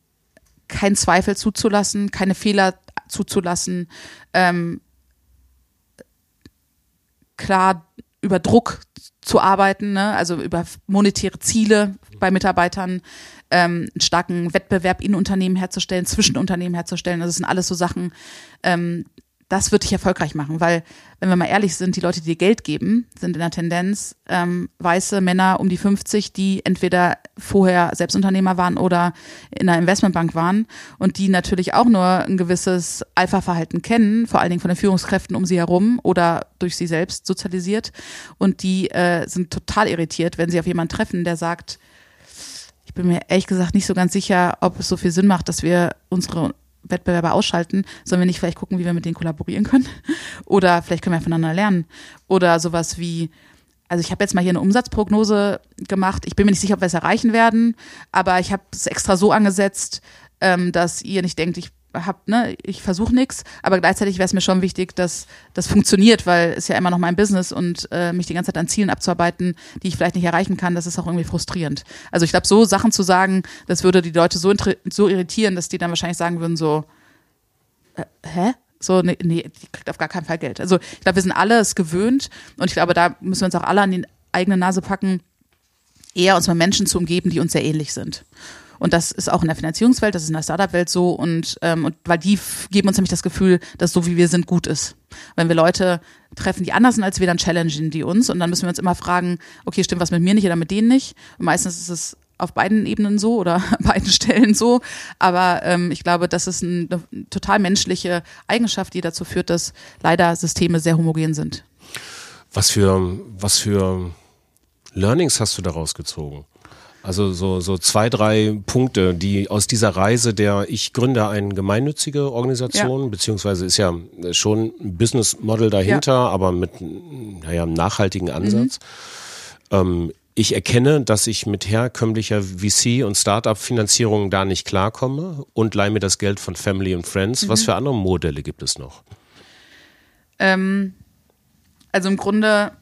C: keinen Zweifel zuzulassen, keine Fehler zuzulassen, ähm, klar über Druck zu arbeiten, ne? also über monetäre Ziele bei Mitarbeitern, ähm, einen starken Wettbewerb in Unternehmen herzustellen, zwischen Unternehmen herzustellen. Das sind alles so Sachen, ähm, das wird dich erfolgreich machen, weil, wenn wir mal ehrlich sind, die Leute, die dir Geld geben, sind in der Tendenz ähm, weiße Männer um die 50, die entweder vorher Selbstunternehmer waren oder in einer Investmentbank waren und die natürlich auch nur ein gewisses Alpha-Verhalten kennen, vor allen Dingen von den Führungskräften um sie herum oder durch sie selbst sozialisiert. Und die äh, sind total irritiert, wenn sie auf jemanden treffen, der sagt, ich bin mir ehrlich gesagt nicht so ganz sicher, ob es so viel Sinn macht, dass wir unsere Wettbewerber ausschalten, sollen wir nicht vielleicht gucken, wie wir mit denen kollaborieren können? Oder vielleicht können wir voneinander lernen. Oder sowas wie, also ich habe jetzt mal hier eine Umsatzprognose gemacht. Ich bin mir nicht sicher, ob wir es erreichen werden, aber ich habe es extra so angesetzt, ähm, dass ihr nicht denkt, ich hab, ne, ich versuche nichts, aber gleichzeitig wäre es mir schon wichtig, dass das funktioniert, weil es ja immer noch mein Business und äh, mich die ganze Zeit an Zielen abzuarbeiten, die ich vielleicht nicht erreichen kann, das ist auch irgendwie frustrierend. Also ich glaube, so Sachen zu sagen, das würde die Leute so, so irritieren, dass die dann wahrscheinlich sagen würden so, äh, hä? So, nee, nee, die kriegt auf gar keinen Fall Geld. Also ich glaube, wir sind alle es gewöhnt und ich glaube, da müssen wir uns auch alle an die eigene Nase packen, eher uns mit Menschen zu umgeben, die uns sehr ähnlich sind. Und das ist auch in der Finanzierungswelt, das ist in der Startup-Welt so und, ähm, und weil die geben uns nämlich das Gefühl, dass so wie wir sind gut ist. Wenn wir Leute treffen, die anders sind als wir, dann challengen die uns und dann müssen wir uns immer fragen, okay, stimmt was mit mir nicht oder mit denen nicht? Und meistens ist es auf beiden Ebenen so oder beiden Stellen so. Aber ähm, ich glaube, das ist eine total menschliche Eigenschaft, die dazu führt, dass leider Systeme sehr homogen sind.
A: Was für, was für Learnings hast du daraus gezogen? Also so, so zwei, drei Punkte, die aus dieser Reise der, ich gründe eine gemeinnützige Organisation, ja. beziehungsweise ist ja schon ein Business Model dahinter, ja. aber mit naja, einem nachhaltigen Ansatz. Mhm. Ähm, ich erkenne, dass ich mit herkömmlicher VC- und Startup-Finanzierung da nicht klarkomme und leihe mir das Geld von Family und Friends. Mhm. Was für andere Modelle gibt es noch?
C: Ähm, also im Grunde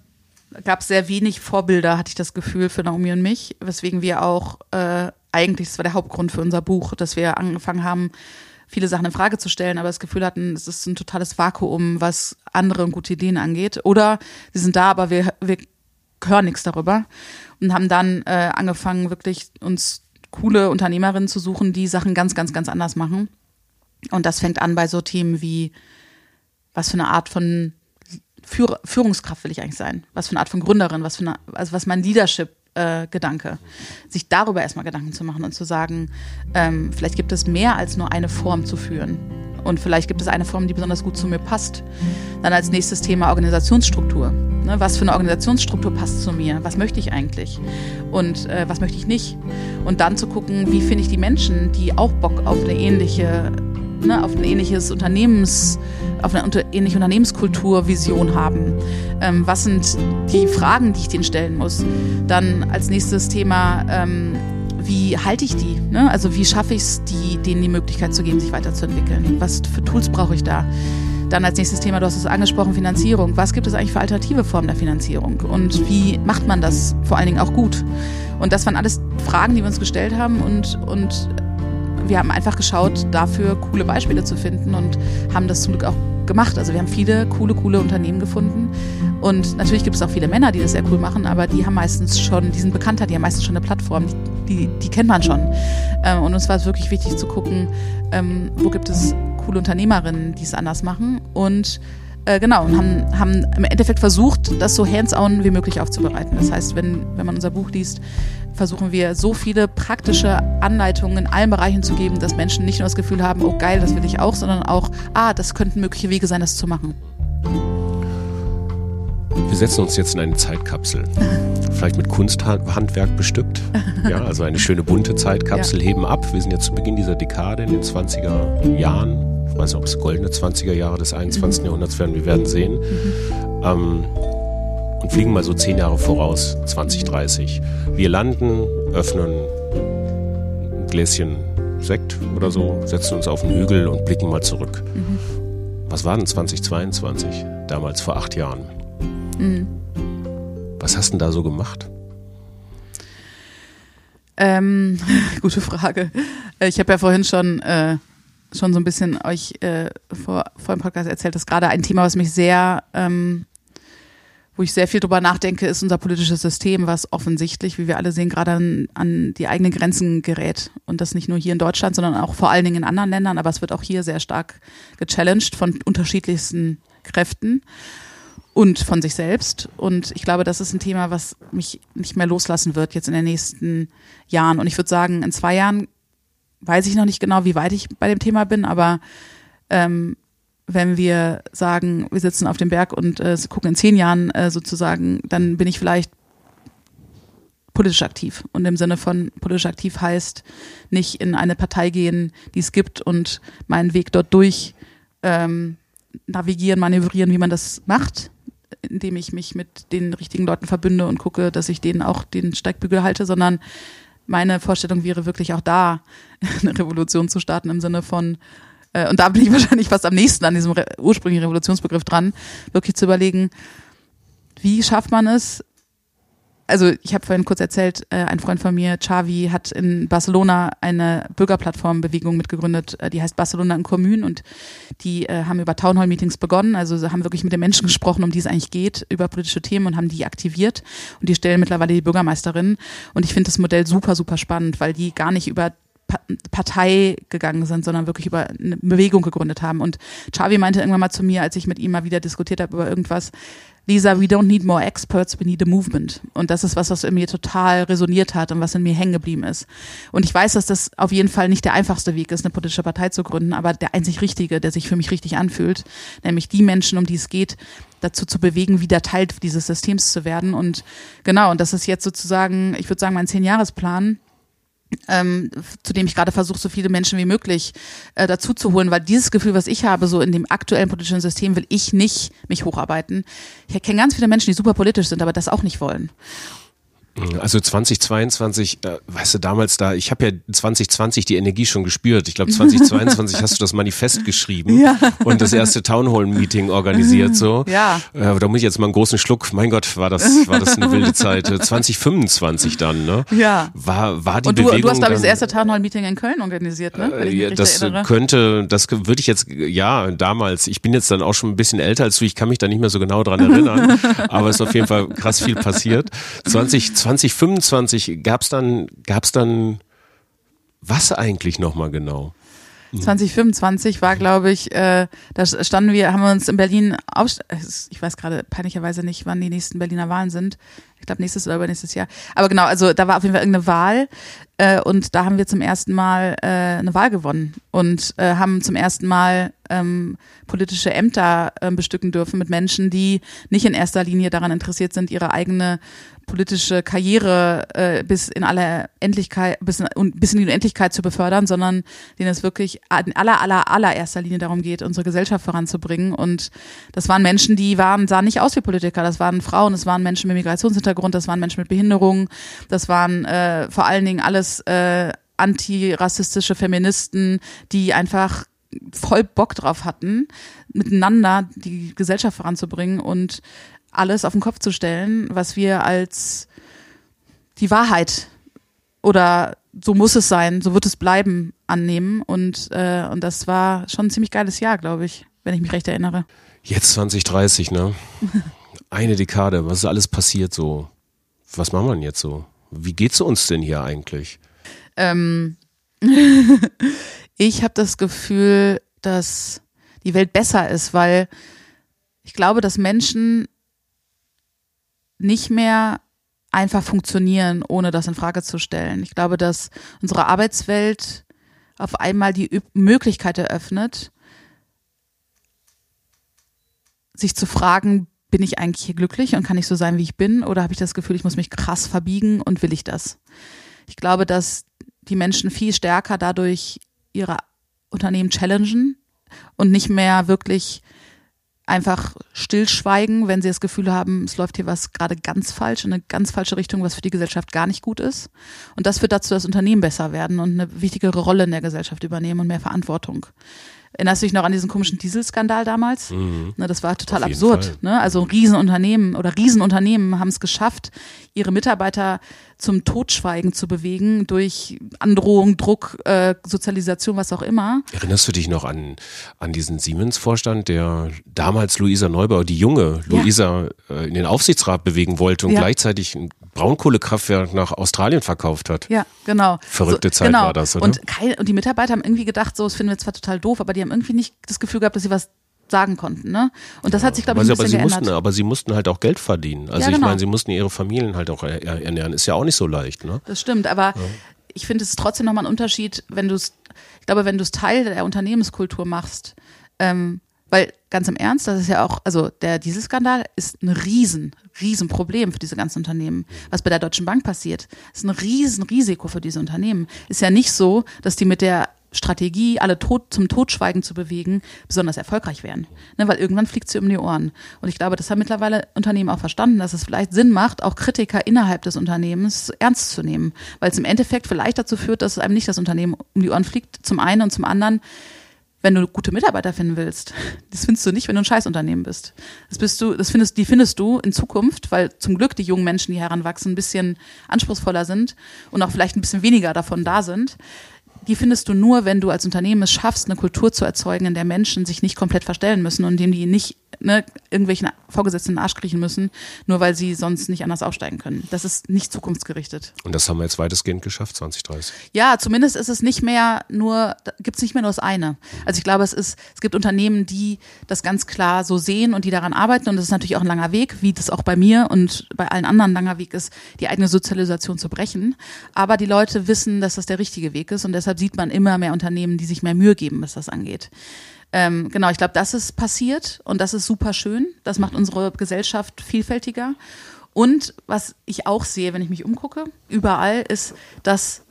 C: gab es sehr wenig Vorbilder, hatte ich das Gefühl, für Naomi und mich, weswegen wir auch äh, eigentlich, das war der Hauptgrund für unser Buch, dass wir angefangen haben, viele Sachen in Frage zu stellen, aber das Gefühl hatten, es ist ein totales Vakuum, was andere und gute Ideen angeht. Oder sie sind da, aber wir, wir hören nichts darüber und haben dann äh, angefangen, wirklich uns coole Unternehmerinnen zu suchen, die Sachen ganz, ganz, ganz anders machen. Und das fängt an bei so Themen wie, was für eine Art von Führ Führungskraft will ich eigentlich sein? Was für eine Art von Gründerin? Was für eine, also was mein Leadership äh, Gedanke. Sich darüber erstmal Gedanken zu machen und zu sagen, ähm, vielleicht gibt es mehr als nur eine Form zu führen. Und vielleicht gibt es eine Form, die besonders gut zu mir passt. Dann als nächstes Thema Organisationsstruktur. Ne, was für eine Organisationsstruktur passt zu mir? Was möchte ich eigentlich? Und äh, was möchte ich nicht? Und dann zu gucken, wie finde ich die Menschen, die auch Bock auf eine ähnliche, ne, auf ein ähnliches Unternehmens, auf eine ähnliche Unternehmenskultur, Vision haben. Ähm, was sind die Fragen, die ich denen stellen muss? Dann als nächstes Thema, ähm, wie halte ich die? Ne? Also wie schaffe ich es, denen die Möglichkeit zu geben, sich weiterzuentwickeln? Was für Tools brauche ich da? Dann als nächstes Thema, du hast es angesprochen, Finanzierung. Was gibt es eigentlich für alternative Formen der Finanzierung? Und wie macht man das vor allen Dingen auch gut? Und das waren alles Fragen, die wir uns gestellt haben und, und wir haben einfach geschaut, dafür coole Beispiele zu finden und haben das zum Glück auch gemacht. Also wir haben viele coole, coole Unternehmen gefunden. Und natürlich gibt es auch viele Männer, die das sehr cool machen, aber die haben meistens schon, die sind bekannter, die haben meistens schon eine Plattform, die, die kennt man schon. Ähm, und uns war es wirklich wichtig zu gucken, ähm, wo gibt es coole Unternehmerinnen, die es anders machen. Und äh, genau, und haben, haben im Endeffekt versucht, das so hands-on wie möglich aufzubereiten. Das heißt, wenn, wenn man unser Buch liest, versuchen wir so viele praktische Anleitungen in allen Bereichen zu geben, dass Menschen nicht nur das Gefühl haben, oh geil, das will ich auch, sondern auch, ah, das könnten mögliche Wege sein, das zu machen.
A: Wir setzen uns jetzt in eine Zeitkapsel. Vielleicht mit Kunsthandwerk bestückt. Ja, also eine schöne bunte Zeitkapsel, ja. heben ab. Wir sind jetzt zu Beginn dieser Dekade in den 20er Jahren. Ich weiß nicht, ob es goldene 20er Jahre des 21. Mhm. Jahrhunderts werden, wir werden sehen. Mhm. Ähm, und fliegen mal so zehn Jahre voraus, 2030. Wir landen, öffnen ein Gläschen Sekt oder so, setzen uns auf den Hügel und blicken mal zurück. Mhm. Was war denn 2022, damals vor acht Jahren? Mhm. Was hast du denn da so gemacht?
C: Ähm, gute Frage. Äh, ich habe ja vorhin schon, äh, schon so ein bisschen euch äh, vor, vor dem Podcast erzählt, dass gerade ein Thema, was mich sehr, ähm, wo ich sehr viel drüber nachdenke, ist unser politisches System, was offensichtlich, wie wir alle sehen, gerade an, an die eigenen Grenzen gerät. Und das nicht nur hier in Deutschland, sondern auch vor allen Dingen in anderen Ländern. Aber es wird auch hier sehr stark gechallenged von unterschiedlichsten Kräften und von sich selbst. Und ich glaube, das ist ein Thema, was mich nicht mehr loslassen wird jetzt in den nächsten Jahren. Und ich würde sagen, in zwei Jahren weiß ich noch nicht genau, wie weit ich bei dem Thema bin, aber ähm, wenn wir sagen, wir sitzen auf dem Berg und äh, gucken in zehn Jahren äh, sozusagen, dann bin ich vielleicht politisch aktiv. Und im Sinne von politisch aktiv heißt nicht in eine Partei gehen, die es gibt und meinen Weg dort durch ähm, navigieren, manövrieren, wie man das macht, indem ich mich mit den richtigen Leuten verbünde und gucke, dass ich denen auch den Steigbügel halte, sondern meine Vorstellung wäre wirklich auch da, eine Revolution zu starten im Sinne von, äh, und da bin ich wahrscheinlich fast am nächsten an diesem ursprünglichen Revolutionsbegriff dran, wirklich zu überlegen, wie schafft man es, also ich habe vorhin kurz erzählt, äh, ein Freund von mir, Xavi, hat in Barcelona eine Bürgerplattformbewegung mitgegründet, äh, die heißt Barcelona in Kommunen und die äh, haben über Townhall-Meetings begonnen, also haben wirklich mit den Menschen gesprochen, um die es eigentlich geht, über politische Themen und haben die aktiviert. Und die stellen mittlerweile die Bürgermeisterin. Und ich finde das Modell super, super spannend, weil die gar nicht über Partei gegangen sind, sondern wirklich über eine Bewegung gegründet haben. Und Xavi meinte irgendwann mal zu mir, als ich mit ihm mal wieder diskutiert habe über irgendwas, Lisa, we don't need more experts, we need a movement. Und das ist was, was in mir total resoniert hat und was in mir hängen geblieben ist. Und ich weiß, dass das auf jeden Fall nicht der einfachste Weg ist, eine politische Partei zu gründen, aber der einzig richtige, der sich für mich richtig anfühlt, nämlich die Menschen, um die es geht, dazu zu bewegen, wieder Teil dieses Systems zu werden. Und genau, und das ist jetzt sozusagen, ich würde sagen, mein Zehn-Jahres-Plan ähm, zu dem ich gerade versuche, so viele Menschen wie möglich äh, dazu zu holen, weil dieses Gefühl, was ich habe, so in dem aktuellen politischen System, will ich nicht mich hocharbeiten. Ich kenne ganz viele Menschen, die super politisch sind, aber das auch nicht wollen.
A: Also 2022, äh, weißt du, damals da, ich habe ja 2020 die Energie schon gespürt. Ich glaube 2022 hast du das Manifest geschrieben ja. und das erste Townhall-Meeting organisiert. So,
C: ja.
A: Äh, da muss ich jetzt mal einen großen Schluck. Mein Gott, war das, war das eine wilde Zeit. 2025 dann, ne?
C: Ja.
A: War, war die
C: und du,
A: Bewegung.
C: Du hast glaube ich das erste Townhall-Meeting in Köln organisiert, ne?
A: Ich mich das erinnere. könnte, das würde ich jetzt, ja, damals. Ich bin jetzt dann auch schon ein bisschen älter als du. Ich kann mich da nicht mehr so genau dran erinnern, aber es ist auf jeden Fall krass viel passiert. 20 2025 gab es dann, gab's dann was eigentlich nochmal genau?
C: 2025 war, glaube ich, äh, da standen wir, haben wir uns in Berlin, ich weiß gerade peinlicherweise nicht, wann die nächsten Berliner Wahlen sind. Ich glaube nächstes oder übernächstes Jahr. Aber genau, also da war auf jeden Fall irgendeine Wahl äh, und da haben wir zum ersten Mal äh, eine Wahl gewonnen und äh, haben zum ersten Mal ähm, politische Ämter äh, bestücken dürfen mit Menschen, die nicht in erster Linie daran interessiert sind, ihre eigene politische Karriere äh, bis in aller Endlichkeit, bis in, bis in die Unendlichkeit zu befördern, sondern denen es wirklich in aller, aller, allererster Linie darum geht, unsere Gesellschaft voranzubringen. Und das waren Menschen, die waren, sahen nicht aus wie Politiker. Das waren Frauen, das waren Menschen mit Migrationshintergrund, das waren Menschen mit Behinderungen, das waren äh, vor allen Dingen alles äh, antirassistische Feministen, die einfach voll Bock drauf hatten, miteinander die Gesellschaft voranzubringen und alles auf den Kopf zu stellen, was wir als die Wahrheit oder so muss es sein, so wird es bleiben annehmen. Und, äh, und das war schon ein ziemlich geiles Jahr, glaube ich, wenn ich mich recht erinnere.
A: Jetzt 2030, ne? Eine Dekade, was ist alles passiert so? Was machen wir denn jetzt so? Wie geht's uns denn hier eigentlich?
C: Ähm, ich habe das Gefühl, dass die Welt besser ist, weil ich glaube, dass Menschen nicht mehr einfach funktionieren, ohne das in Frage zu stellen. Ich glaube, dass unsere Arbeitswelt auf einmal die Möglichkeit eröffnet, sich zu fragen, bin ich eigentlich hier glücklich und kann ich so sein, wie ich bin? Oder habe ich das Gefühl, ich muss mich krass verbiegen und will ich das? Ich glaube, dass die Menschen viel stärker dadurch ihre Unternehmen challengen und nicht mehr wirklich einfach stillschweigen, wenn sie das Gefühl haben, es läuft hier was gerade ganz falsch, in eine ganz falsche Richtung, was für die Gesellschaft gar nicht gut ist. Und das führt dazu, dass Unternehmen besser werden und eine wichtigere Rolle in der Gesellschaft übernehmen und mehr Verantwortung. Erinnerst du dich noch an diesen komischen Dieselskandal damals? Mhm. Ne, das war total absurd. Ne? Also Riesenunternehmen oder Riesenunternehmen haben es geschafft, ihre Mitarbeiter zum Totschweigen zu bewegen durch Androhung, Druck, äh, Sozialisation, was auch immer.
A: Erinnerst du dich noch an, an diesen Siemens-Vorstand, der damals Luisa Neubauer, die junge Luisa, ja. äh, in den Aufsichtsrat bewegen wollte und ja. gleichzeitig ein Braunkohlekraftwerk nach Australien verkauft hat?
C: Ja, genau.
A: Verrückte so, Zeit genau. war das, oder?
C: Und, kein, und die Mitarbeiter haben irgendwie gedacht, so, das finden wir zwar total doof, aber die haben irgendwie nicht das Gefühl gehabt, dass sie was sagen konnten. Ne? Und das ja, hat sich, glaube ich, ein bisschen
A: aber sie
C: geändert.
A: Mussten, aber sie mussten halt auch Geld verdienen. Also ja, genau. ich meine, sie mussten ihre Familien halt auch ernähren. Ist ja auch nicht so leicht. Ne?
C: Das stimmt, aber ja. ich finde es ist trotzdem nochmal ein Unterschied, wenn du es, ich glaube, wenn du es Teil der Unternehmenskultur machst, ähm, weil ganz im Ernst, das ist ja auch, also der Dieselskandal ist ein riesen, riesen Problem für diese ganzen Unternehmen. Was bei der Deutschen Bank passiert, ist ein riesen Risiko für diese Unternehmen. Ist ja nicht so, dass die mit der Strategie, alle tot, zum Totschweigen zu bewegen, besonders erfolgreich wären. Ne, weil irgendwann fliegt sie um die Ohren. Und ich glaube, das haben mittlerweile Unternehmen auch verstanden, dass es vielleicht Sinn macht, auch Kritiker innerhalb des Unternehmens ernst zu nehmen. Weil es im Endeffekt vielleicht dazu führt, dass einem nicht das Unternehmen um die Ohren fliegt, zum einen und zum anderen, wenn du gute Mitarbeiter finden willst. Das findest du nicht, wenn du ein Scheißunternehmen bist. Das bist du, das findest, die findest du in Zukunft, weil zum Glück die jungen Menschen, die heranwachsen, ein bisschen anspruchsvoller sind und auch vielleicht ein bisschen weniger davon da sind die findest du nur, wenn du als Unternehmen es schaffst, eine Kultur zu erzeugen, in der Menschen sich nicht komplett verstellen müssen und indem die nicht ne, irgendwelchen Vorgesetzten in den Arsch kriechen müssen, nur weil sie sonst nicht anders aufsteigen können. Das ist nicht zukunftsgerichtet.
A: Und das haben wir jetzt weitestgehend geschafft, 2030.
C: Ja, zumindest ist es nicht mehr nur, gibt es nicht mehr nur das eine. Also ich glaube, es ist, es gibt Unternehmen, die das ganz klar so sehen und die daran arbeiten. Und das ist natürlich auch ein langer Weg, wie das auch bei mir und bei allen anderen ein langer Weg ist, die eigene Sozialisation zu brechen. Aber die Leute wissen, dass das der richtige Weg ist und deshalb sieht man immer mehr Unternehmen, die sich mehr Mühe geben, was das angeht. Ähm, genau, ich glaube, das ist passiert und das ist super schön. Das macht unsere Gesellschaft vielfältiger. Und was ich auch sehe, wenn ich mich umgucke, überall ist, dass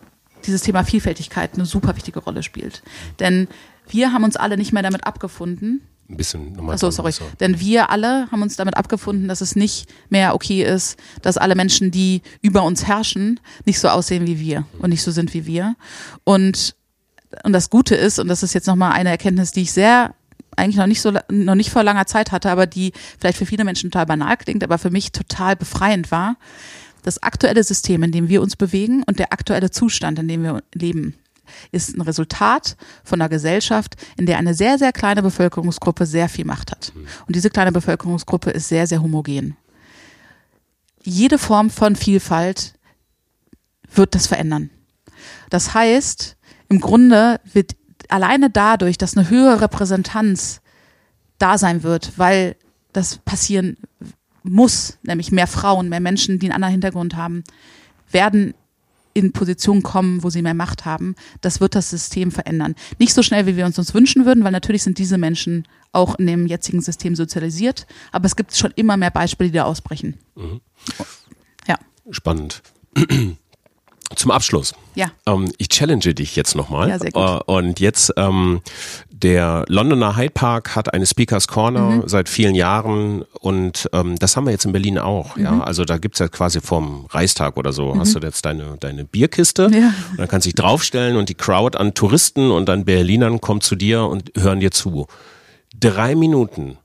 C: dieses Thema Vielfältigkeit eine super wichtige Rolle spielt. Denn wir haben uns alle nicht mehr damit abgefunden.
A: Ein bisschen nochmal.
C: Achso, sorry. So. Denn wir alle haben uns damit abgefunden, dass es nicht mehr okay ist, dass alle Menschen, die über uns herrschen, nicht so aussehen wie wir und nicht so sind wie wir. Und und das Gute ist, und das ist jetzt nochmal eine Erkenntnis, die ich sehr eigentlich noch nicht so noch nicht vor langer Zeit hatte, aber die vielleicht für viele Menschen total banal klingt, aber für mich total befreiend war. Das aktuelle System, in dem wir uns bewegen und der aktuelle Zustand, in dem wir leben, ist ein Resultat von einer Gesellschaft, in der eine sehr, sehr kleine Bevölkerungsgruppe sehr viel Macht hat. Und diese kleine Bevölkerungsgruppe ist sehr, sehr homogen. Jede Form von Vielfalt wird das verändern. Das heißt, im Grunde wird alleine dadurch, dass eine höhere Repräsentanz da sein wird, weil das passieren muss, nämlich mehr Frauen, mehr Menschen, die einen anderen Hintergrund haben, werden in Positionen kommen, wo sie mehr Macht haben. Das wird das System verändern. Nicht so schnell, wie wir uns uns wünschen würden, weil natürlich sind diese Menschen auch in dem jetzigen System sozialisiert. Aber es gibt schon immer mehr Beispiele, die da ausbrechen. Ja.
A: Spannend. Zum Abschluss.
C: Ja.
A: Ähm, ich challenge dich jetzt nochmal.
C: Ja, sehr gut.
A: Äh, und jetzt, ähm, der Londoner Hyde Park hat eine Speakers Corner
C: Mhm.
A: seit vielen Jahren und ähm, das haben wir jetzt in Berlin auch.
C: Mhm.
A: Ja, also da gibt's ja quasi vom Reichstag oder so, hast du jetzt deine, deine Bierkiste.
C: Ja.
A: Und dann kannst du dich draufstellen und die Crowd an Touristen und an Berlinern kommt zu dir und hören dir zu. Drei Minuten.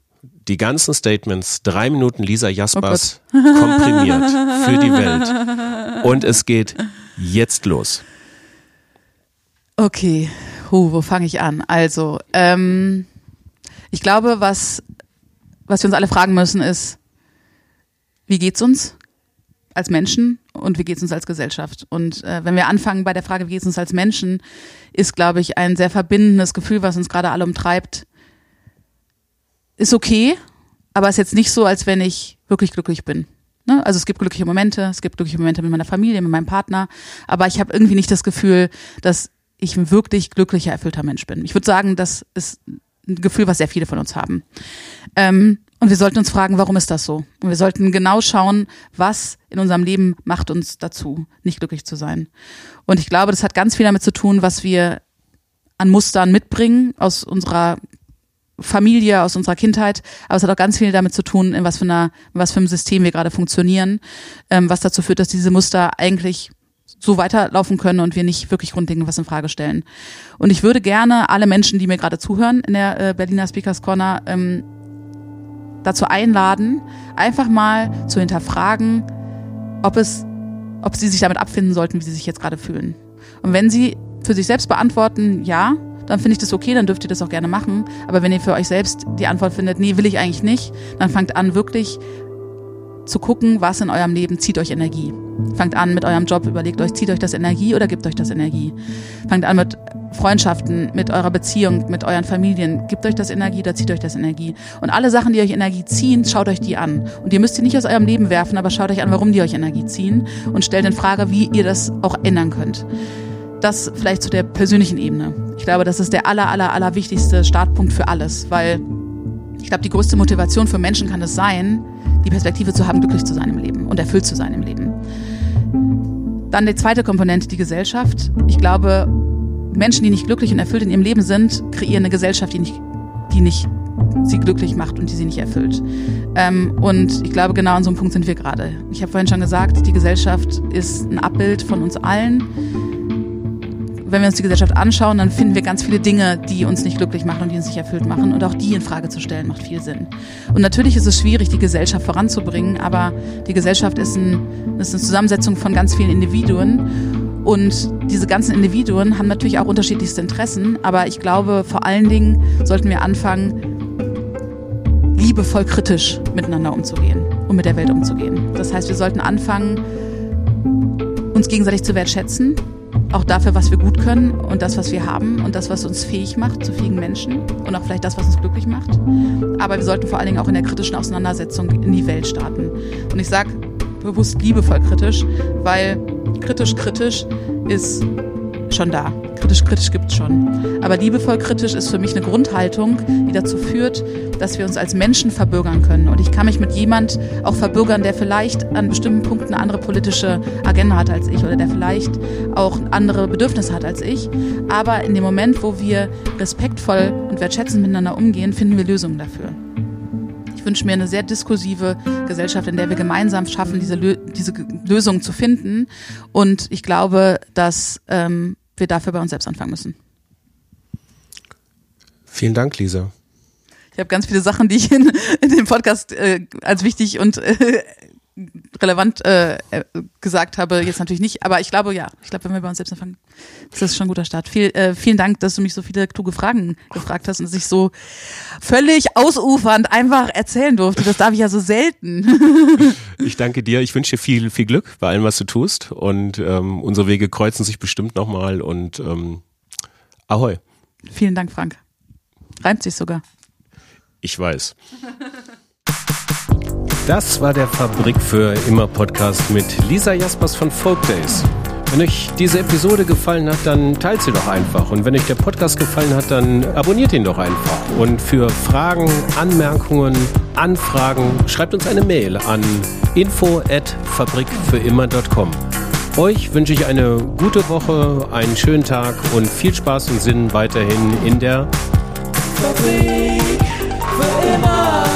A: Die ganzen Statements, drei Minuten Lisa Jaspers komprimiert für die Welt. Und es geht jetzt los.
C: Okay, huh, wo fange ich an? Also, ähm, ich glaube, was, was wir uns alle fragen müssen, ist, wie geht's uns als Menschen und wie geht's uns als Gesellschaft? Und äh, wenn wir anfangen bei der Frage, wie geht's uns als Menschen, ist, glaube ich, ein sehr verbindendes Gefühl, was uns gerade alle umtreibt, ist okay, aber ist jetzt nicht so, als wenn ich wirklich glücklich bin. Ne? Also es gibt glückliche Momente, es gibt glückliche Momente mit meiner Familie, mit meinem Partner, aber ich habe irgendwie nicht das Gefühl, dass ich ein wirklich glücklicher, erfüllter Mensch bin. Ich würde sagen, das ist ein Gefühl, was sehr viele von uns haben. Ähm, und wir sollten uns fragen, warum ist das so? Und wir sollten genau schauen, was in unserem Leben macht uns dazu, nicht glücklich zu sein. Und ich glaube, das hat ganz viel damit zu tun, was wir an Mustern mitbringen aus unserer Familie, aus unserer Kindheit, aber es hat auch ganz viel damit zu tun, in was für einer, in was für einem System wir gerade funktionieren, ähm, was dazu führt, dass diese Muster eigentlich so weiterlaufen können und wir nicht wirklich grundlegend was in Frage stellen. Und ich würde gerne alle Menschen, die mir gerade zuhören in der äh, Berliner Speakers Corner, ähm, dazu einladen, einfach mal zu hinterfragen, ob es, ob sie sich damit abfinden sollten, wie sie sich jetzt gerade fühlen. Und wenn sie für sich selbst beantworten, ja, dann finde ich das okay, dann dürft ihr das auch gerne machen. Aber wenn ihr für euch selbst die Antwort findet, nee, will ich eigentlich nicht, dann fangt an, wirklich zu gucken, was in eurem Leben zieht euch Energie. Fangt an mit eurem Job, überlegt euch, zieht euch das Energie oder gibt euch das Energie. Fangt an mit Freundschaften, mit eurer Beziehung, mit euren Familien. Gibt euch das Energie oder zieht euch das Energie. Und alle Sachen, die euch Energie ziehen, schaut euch die an. Und ihr müsst die nicht aus eurem Leben werfen, aber schaut euch an, warum die euch Energie ziehen und stellt in Frage, wie ihr das auch ändern könnt. Das vielleicht zu der persönlichen Ebene. Ich glaube, das ist der aller, aller, aller wichtigste Startpunkt für alles, weil ich glaube, die größte Motivation für Menschen kann es sein, die Perspektive zu haben, glücklich zu sein im Leben und erfüllt zu sein im Leben. Dann die zweite Komponente, die Gesellschaft. Ich glaube, Menschen, die nicht glücklich und erfüllt in ihrem Leben sind, kreieren eine Gesellschaft, die nicht, die nicht sie glücklich macht und die sie nicht erfüllt. Ähm, und ich glaube, genau an so einem Punkt sind wir gerade. Ich habe vorhin schon gesagt, die Gesellschaft ist ein Abbild von uns allen wenn wir uns die Gesellschaft anschauen, dann finden wir ganz viele Dinge, die uns nicht glücklich machen und die uns nicht erfüllt machen. Und auch die in Frage zu stellen, macht viel Sinn. Und natürlich ist es schwierig, die Gesellschaft voranzubringen, aber die Gesellschaft ist, ein, ist eine Zusammensetzung von ganz vielen Individuen. Und diese ganzen Individuen haben natürlich auch unterschiedlichste Interessen, aber ich glaube, vor allen Dingen sollten wir anfangen, liebevoll kritisch miteinander umzugehen und mit der Welt umzugehen. Das heißt, wir sollten anfangen, uns gegenseitig zu wertschätzen, auch dafür, was wir gut können und das, was wir haben und das, was uns fähig macht zu fähigen Menschen und auch vielleicht das, was uns glücklich macht. Aber wir sollten vor allen Dingen auch in der kritischen Auseinandersetzung in die Welt starten. Und ich sage bewusst liebevoll kritisch, weil kritisch kritisch ist schon da. Kritisch kritisch gibt's schon. Aber liebevoll kritisch ist für mich eine Grundhaltung, die dazu führt, dass wir uns als Menschen verbürgern können. Und ich kann mich mit jemand auch verbürgern, der vielleicht an bestimmten Punkten eine andere politische Agenda hat als ich oder der vielleicht auch andere Bedürfnisse hat als ich. Aber in dem Moment, wo wir respektvoll und wertschätzend miteinander umgehen, finden wir Lösungen dafür. Ich wünsche mir eine sehr diskursive Gesellschaft, in der wir gemeinsam schaffen, diese, Lö diese Lösungen zu finden. Und ich glaube, dass ähm, wir dafür bei uns selbst anfangen müssen.
A: Vielen Dank, Lisa.
C: Ich habe ganz viele Sachen, die ich in, in dem Podcast äh, als wichtig und äh, relevant äh, äh, gesagt habe, jetzt natürlich nicht, aber ich glaube ja, ich glaube, wenn wir bei uns selbst anfangen, ist das schon ein guter Start. Viel, äh, vielen Dank, dass du mich so viele kluge Fragen gefragt hast und dass ich so völlig ausufernd einfach erzählen durfte. Das darf ich ja so selten.
A: Ich danke dir. Ich wünsche dir viel, viel Glück bei allem, was du tust. Und ähm, unsere Wege kreuzen sich bestimmt nochmal. Und ähm, ahoi.
C: vielen Dank, Frank. Reimt sich sogar.
A: Ich weiß. Das war der Fabrik für immer Podcast mit Lisa Jaspers von Folk Days. Wenn euch diese Episode gefallen hat, dann teilt sie doch einfach. Und wenn euch der Podcast gefallen hat, dann abonniert ihn doch einfach. Und für Fragen, Anmerkungen, Anfragen, schreibt uns eine Mail an info at fabrikfürimmer.com. Euch wünsche ich eine gute Woche, einen schönen Tag und viel Spaß und Sinn weiterhin in der
B: Fabrik für immer.